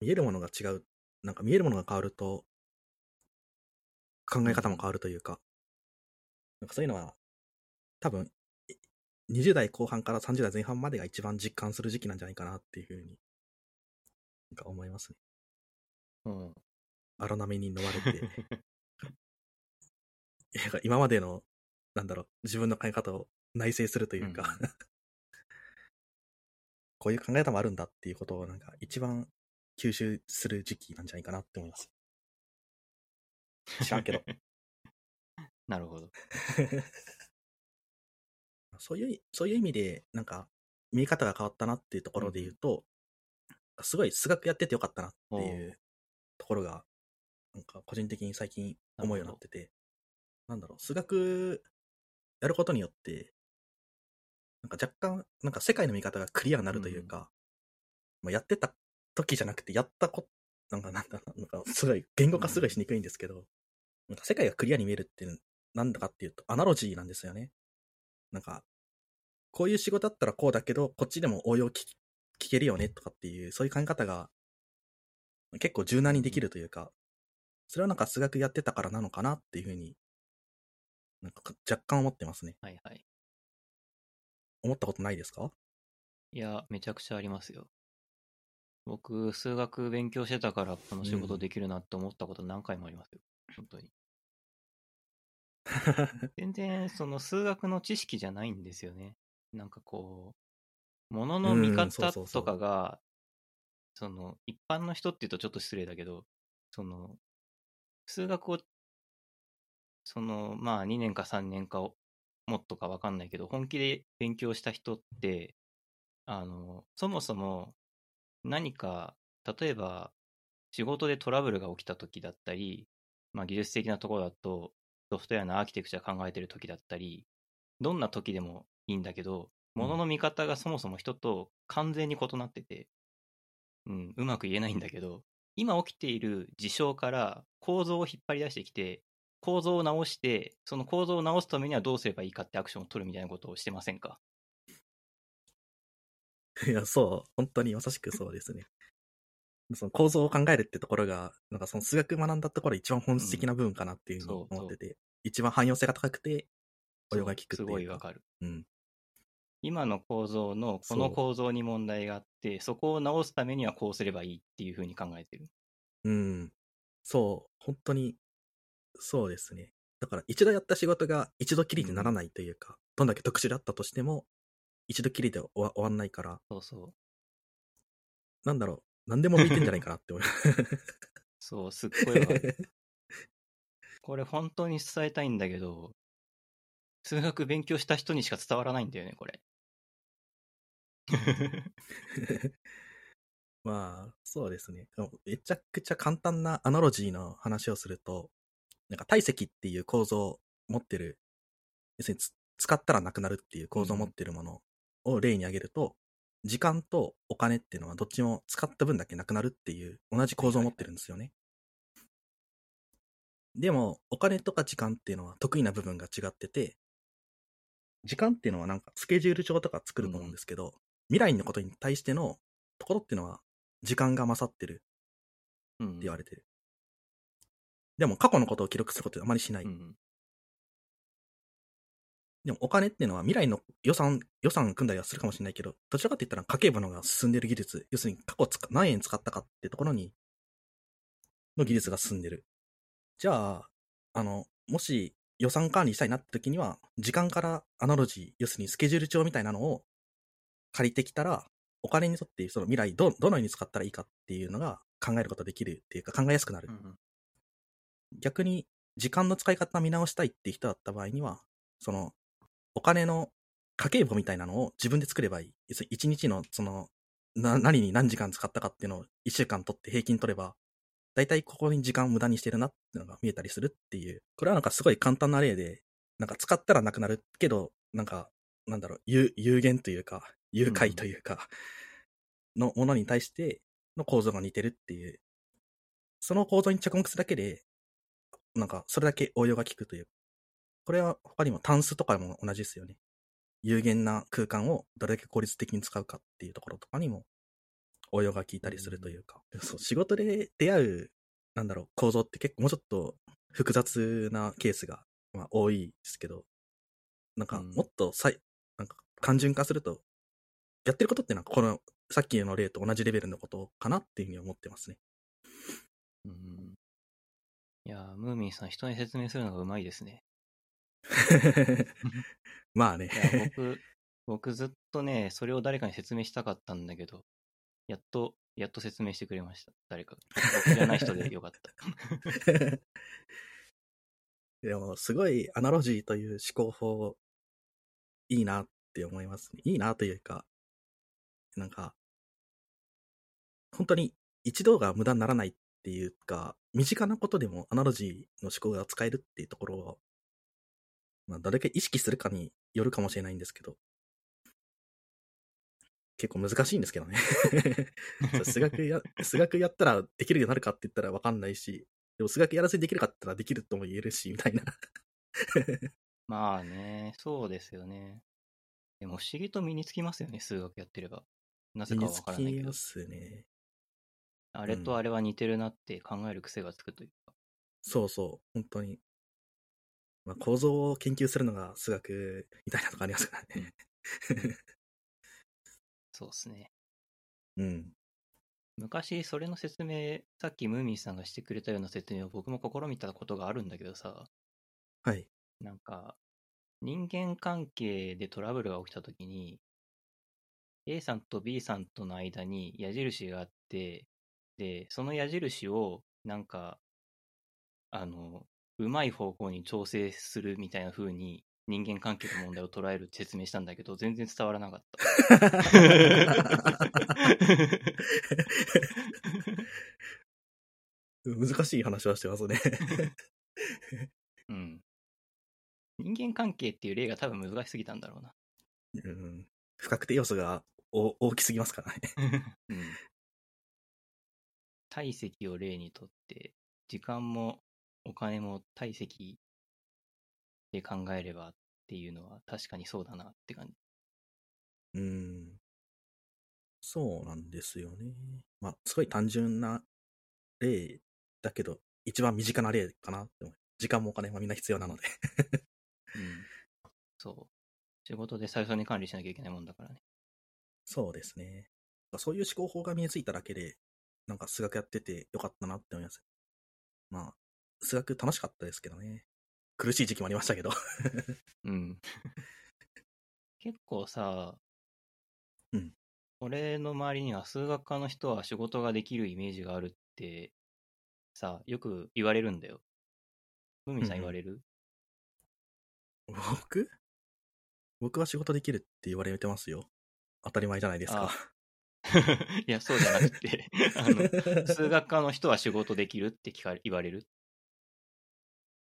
見えるものが違う。なんか見えるものが変わると、考え方も変わるというか、なんかそういうのは、多分、い20代後半から30代前半までが一番実感する時期なんじゃないかなっていうふうに、なんか思いますね。
うん。
荒波に飲まれて、今までの、なんだろう、自分の考え方を内省するというか、
うん
こういう考え方もあるんだっていうことを、なんか一番吸収する時期なんじゃないかなって思います。知らんけど。
なるほど。
そういう、そういう意味で、なんか、見え方が変わったなっていうところで言うと、すごい数学やっててよかったなっていうところが、なんか個人的に最近思うようになってて、なんだろう、数学やることによって、なんか若干、なんか世界の見方がクリアになるというか、まあやってた時じゃなくて、やったこ、なんかなんだ、なんかすごい、言語化すごいしにくいんですけど、なんか世界がクリアに見えるっていう、なんだかっていうと、アナロジーなんですよね。なんか、こういう仕事だったらこうだけど、こっちでも応用聞き聞けるよねとかっていう、そういう考え方が結構柔軟にできるというか、それはなんか数学やってたからなのかなっていうふうに、なんか若干思ってますね。
はいはい。
思ったことないですか？
いや、めちゃくちゃありますよ。僕、数学勉強してたから、この仕事できるなって思ったこと何回もありますよ。本当に。全然、その数学の知識じゃないんですよね。なんかこう、ものの見
うん
方とかが、その、一般の人って言うとちょっと失礼だけど、その、数学を、その、まあ2年か3年かをもっとかわかんないけど、本気で勉強した人って、あの、そもそも何か、例えば仕事でトラブルが起きた時だったり、まあ技術的なところだとソフトウェアのアーキテクチャ考えてる時だったり、どんな時でもいいんだけど、ものの見方がそもそも人と完全に異なってて、うん、うまく言えないんだけど、今起きている事象から構造を引っ張り出してきて、構造を直して、その構造を直すためにはどうすればいいかってアクションを取るみたいなことをしてませんか？
いや、そう。本当にまさしくそうですね。その構造を考えるってところが、なんかその数学学んだところ一番本質的な部分かなっていうふうに
そう
思ってて、一番汎用性が高くて、応用が効くって
す
いうか。
ごいわかる。
うん。
今の構造のこの構造に問題があって、そこを直すためにはこうすればいいっていうふうに考えてる。
うん。そう。本当に、そうですね。だから一度やった仕事が一度きりにならないというか、どんだけ特殊であったとしても、一度きりで終わ終わんないから、
そうそう。
なんだろう。何でも向いてんじゃないかなって思い
そう、すっごいわ。これ本当に伝えたいんだけど、数学勉強した人にしか伝わらないんだよね、これ。
まあ、そうですね。めちゃくちゃ簡単なアナロジーの話をすると、なんか体積っていう構造を持ってる、要するにつ使ったらなくなるっていう構造を持ってるものを例に挙げると、時間とお金っていうのはどっちも使った分だけなくなるっていう同じ構造を持ってるんですよね。でも、お金とか時間っていうのは得意な部分が違ってて、時間っていうのはなんかスケジュール帳とか作ると思うんですけど、未来のことに対してのところっていうのは時間が勝ってる
うん。
って言われてる。でも過去のことを記録することってあまりしない。
うん。
でもお金っていうのは未来の予算、予算組んだりはするかもしれないけど、どちらかって言ったら家計簿の方が進んでる技術、要するに過去つか何円使ったかってところに、の技術が進んでる。じゃあ、あの、もし予算管理したいなって時には、時間からアナロジー、要するにスケジュール帳みたいなのを借りてきたら、お金にとってその未来ど、どのように使ったらいいかっていうのが考えることができるっていうか考えやすくなる
う。ん。
逆に時間の使い方見直したいって人だった場合には、その、お金の家計簿みたいなのを自分で作ればいい。一日の、その、な、何に何時間使ったかっていうのを一週間取って平均取れば、だいたいここに時間を無駄にしてるなっていうのが見えたりするっていう。これはなんかすごい簡単な例で、なんか使ったらなくなるけど、なんか、なんだろう、有限というか、有害というか、のものに対しての構造が似てるっていう。その構造に着目するだけで、なんか、それだけ応用が効くという。これは他にもタンスとかも同じですよね。有限な空間をどれだけ効率的に使うかっていうところとかにも応用が効いたりするというか。そう、仕事で出会う、なんだろう、構造って結構もうちょっと複雑なケースが、まあ、多いですけど、なんか
うん
もっとさい、なんか単純化すると、やってることってなんかこの、さっきの例と同じレベルのことかなっていうふうに思ってますね。
うん。いやー、ムーミンさん、人に説明するのがうまいですね。
まあね
僕、僕ずっとね、それを誰かに説明したかったんだけど、やっと、やっと説明してくれました。誰かが。僕じゃない人で よかった。
でも、すごいアナロジーという思考法、いいなって思いますね。いいなというか、なんか、本当に一度が無駄にならないっていうか、身近なことでもアナロジーの思考が使えるっていうところを、まあ、どれだけ意識するかによるかもしれないんですけど、結構難しいんですけどね。数学や、数学やったらできるようになるかって言ったらわかんないし、でも数学やらずにできるかって言ったらできるとも言えるし、みたいな。
まあね、そうですよね。でも不思議と身につきますよね、数学やってれば。なぜかわからないけど
きま。すね。
あれとあれは似てるなって考える癖がつくというか。
そうそう、本当に。まあ、構造を研究するのが数学みたいなとこありますからね。
そうですね。
うん。
昔、それの説明、さっきムーミンさんがしてくれたような説明を僕も試みたことがあるんだけどさ、
はい。
なんか、人間関係でトラブルが起きたときに、A さんと B さんとの間に矢印があって、で、その矢印を、なんか、あの、うまい方向に調整するみたいな風に人間関係の問題を捉えるって説明したんだけど、全然伝わらなかった。
難しい話はしてますね。
うん。人間関係っていう例が多分難しすぎたんだろうな。
うん、不確定要素がお大きすぎますからね。
うん。体積を例にとって、時間もお金も体積で考えればっていうのは確かにそうだなって感じ。
うん。そうなんですよね。まあ、すごい単純な例だけど、一番身近な例かなって思う。時間もお金もみんな必要なので。
うん。そう。仕事で最初に管理しなきゃいけないもんだからね。
そうですね。そういう思考法が身についただけで、なんか数学やっててよかったなって思います。まあ、数学楽しかったですけどね。苦しい時期もありましたけど。
うん。結構さ、
うん。
俺の周りには数学科の人は仕事ができるイメージがあるって、さ、よく言われるんだよ。ムーミンさん言われる、
僕？僕は仕事できるって言われてますよ。当たり前じゃないですか。
いや、そうじゃなくて、あの、数学科の人は仕事できるって聞かれ言われる？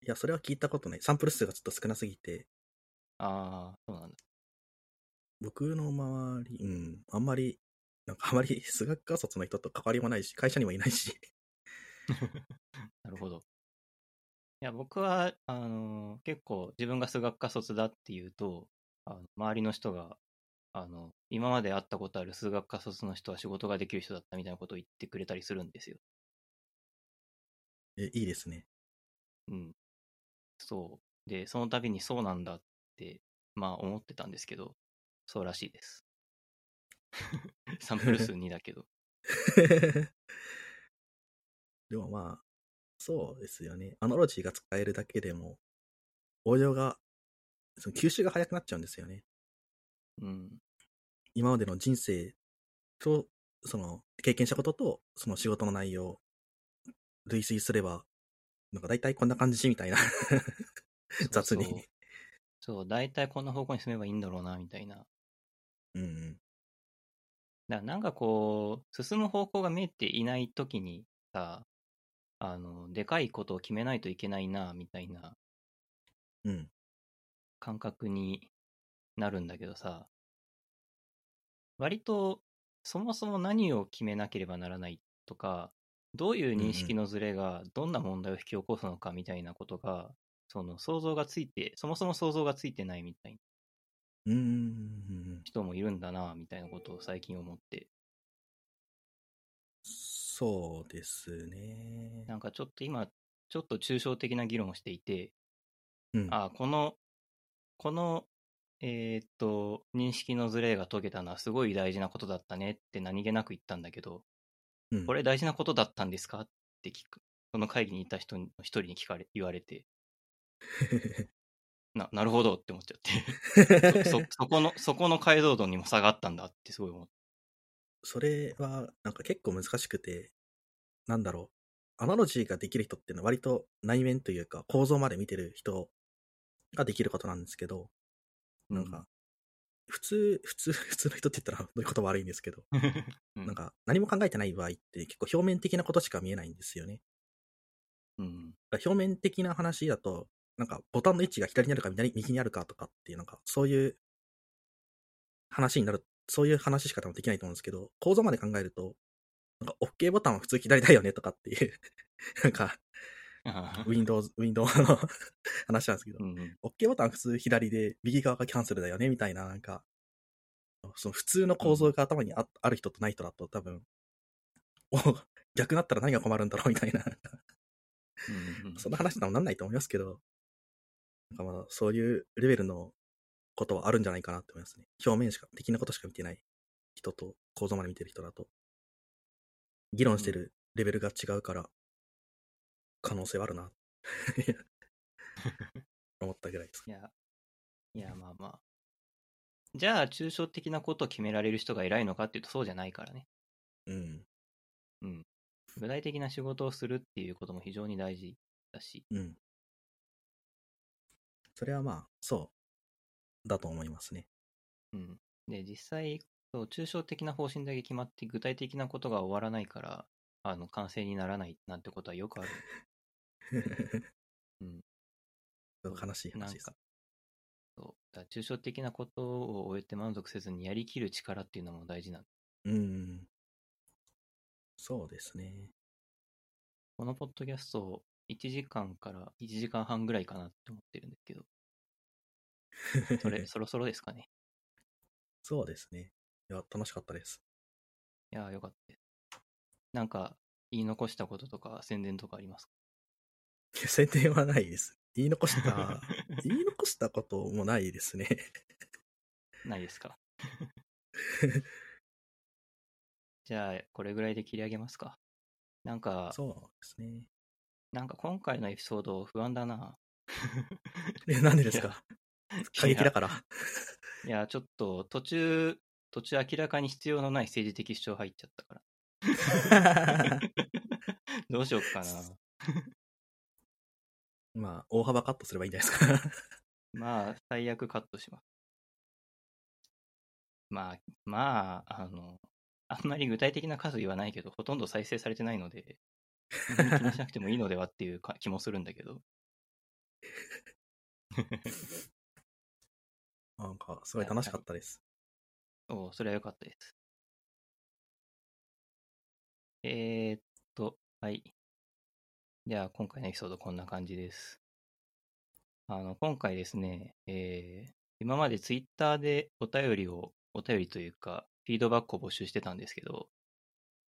いや、それは聞いたことない。サンプル数がちょっと少なすぎて、
ああ、そうなんだ。
僕の周り、うん、あんまり、なんかあまり 数学科卒の人と関わりもないし、会社にもいないし、
なるほど。や、僕は、あの、結構自分が数学科卒だっていうと、あの周りの人が、あの、今まで会ったことある数学科卒の人は仕事ができる人だったみたいなことを言ってくれたりするんですよ。
え、いいですね。
うん。そう。で、その度にそうなんだって、まあ思ってたんですけど、そうらしいです。サンプル数2だけど。
でもまあ、そうですよね。アナロジーが使えるだけでも、応用が、その吸収が早くなっちゃうんですよね。
うん。
今までの人生と、その、経験したことと、その仕事の内容を類推すれば、なんか大体こんな感じみたいな雑に。
そうそうそう、大体こんな方向に進めばいいんだろうな、みたいな。だか
うんうん。
らなんかこう、進む方向が見えていないときにさ、あの、でかいことを決めないといけないな、みたいな
うん。
感覚になるんだけどさ、割とそもそも何を決めなければならないとか、どういう認識のズレがどんな問題を引き起こすのかみたいなことが、その想像がついて、そもそも想像がついてないみたいな。人もいるんだな、みたいなことを最近思って、
そうですね。
なんかちょっと今、ちょっと抽象的な議論をしていて、
うん。
あこの、この、えーっと、認識のズレが解けたのはすごい大事なことだったねって何気なく言ったんだけど、
うん
これ大事なことだったんですか？って聞く。その会議にいた人の一人に聞かれ、言われて、な、なるほどって思っちゃって。そ、そそこの、そこの解像度にも差があったんだってすごい思っ
それは、なんか結構難しくて、なんだろう。アナロジーができる人っていうのは割と内面というか構造まで見てる人ができることなんですけど、
た。
なんか、普通、普通、普通の人って言ったらどういうこと悪いんですけど、
うん、
なんか何も考えてない場合って結構表面的なことしか見えないんですよね。
うん、
表面的な話だと、なんかボタンの位置が左にあるか左右にあるかとかっていう、なんかそういう話になる、そういう話しか多分できないと思うんですけど、構造まで考えると、なんか OK ボタンは普通左だよねとかっていう、なんか
あ
Windows、Windows の話なんですけど
う、ん、
OK ボタンは普通左で、右側がキャンセルだよねみたいな、なんか、その普通の構造が頭にあある人とない人だと多分、お逆だったら何が困るんだろうみたいな、
うんうん
そんな話にはなんないと思いますけど、なんかまあそういうレベルのことはあるんじゃないかなって思いますね。表面しか、的なことしか見てない人と構造まで見てる人だと、議論してるレベルが違うから、可能性はあるな、思ったぐらいです
い。や、いや、まあまあ。じゃあ、抽象的なことを決められる人が偉いのかっていうと、そうじゃないからね。
うん。
うん。具体的な仕事をするっていうことも非常に大事だし。
うん。それはまあ、そう、だと思いますね。
うん。で、実際、そう、抽象的な方針だけ決まって、具体的なことが終わらないから、あの、完成にならないなんてことはよくある。うん。
悲しい話です
か。、そう。だ抽象的なことを終えて満足せずにやりきる力っていうのも大事なの。
うん。そうですね。
このポッドキャスト、1時間から1時間半ぐらいかなって思ってるんですけど、それ、そろそろですかね？
そうですね。いや、楽しかったです。
いやー、よかったです。なんか、言い残したこととか、宣伝とかありますか？
宣伝はないです。言い残した、言い残したこともないですね。
ないですかじゃあ、これぐらいで切り上げますか。なんか、
そうですね。
なんか今回のエピソード不安だな。
え、なんでですか？過激だから。
いや、ちょっと途中、途中明らかに必要のない政治的主張入っちゃったから。どうしよっかな。
まあ、大幅カットすればいいんじゃないですか。
まあ、最悪カットします。まあ、まあ、あの、あんまり具体的な数言わないけど、ほとんど再生されてないので、気にしなくてもいいのではっていうか気もするんだけど。
なんか、すごい楽しかったです。
おうそれは良かったです。えー、っと、はい。では、今回のエピソードこんな感じです。あの、今回ですね、えー今までツイッターでお便りを、お便りというか、フィードバックを募集してたんですけど、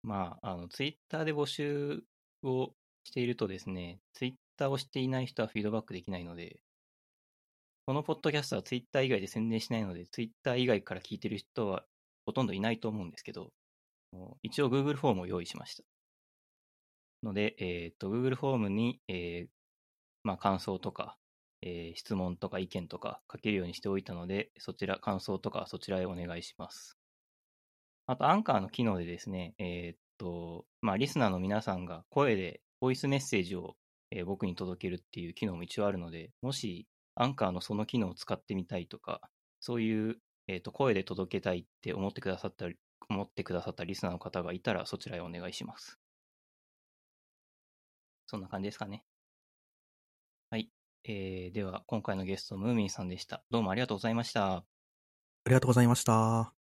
まあ、あの、ツイッターで募集をしているとですね、ツイッターをしていない人はフィードバックできないので、このポッドキャストはツイッター以外で宣伝しないので、ツイッター以外から聞いてる人はほとんどいないと思うんですけど、一応 Google フォームを用意しました。ので、えっ、と、Google フォームに、えーまあ、感想とか、えー質問とか意見とか書けるようにしておいたので、そちら、感想とかそちらへお願いします。あと、アンカーの機能でですね、えっと、まあ、リスナーの皆さんが声でボイスメッセージを、えー僕に届けるっていう機能も一応あるので、もし、アンカーのその機能を使ってみたいとか、そういう、えっと、声で届けたいって思ってくださった、思ってくださったリスナーの方がいたら、そちらへお願いします。そんな感じですかね。はい。えー、では、今回のゲスト、ムーミンさんでした。どうもありがとうございました。
ありがとうございました。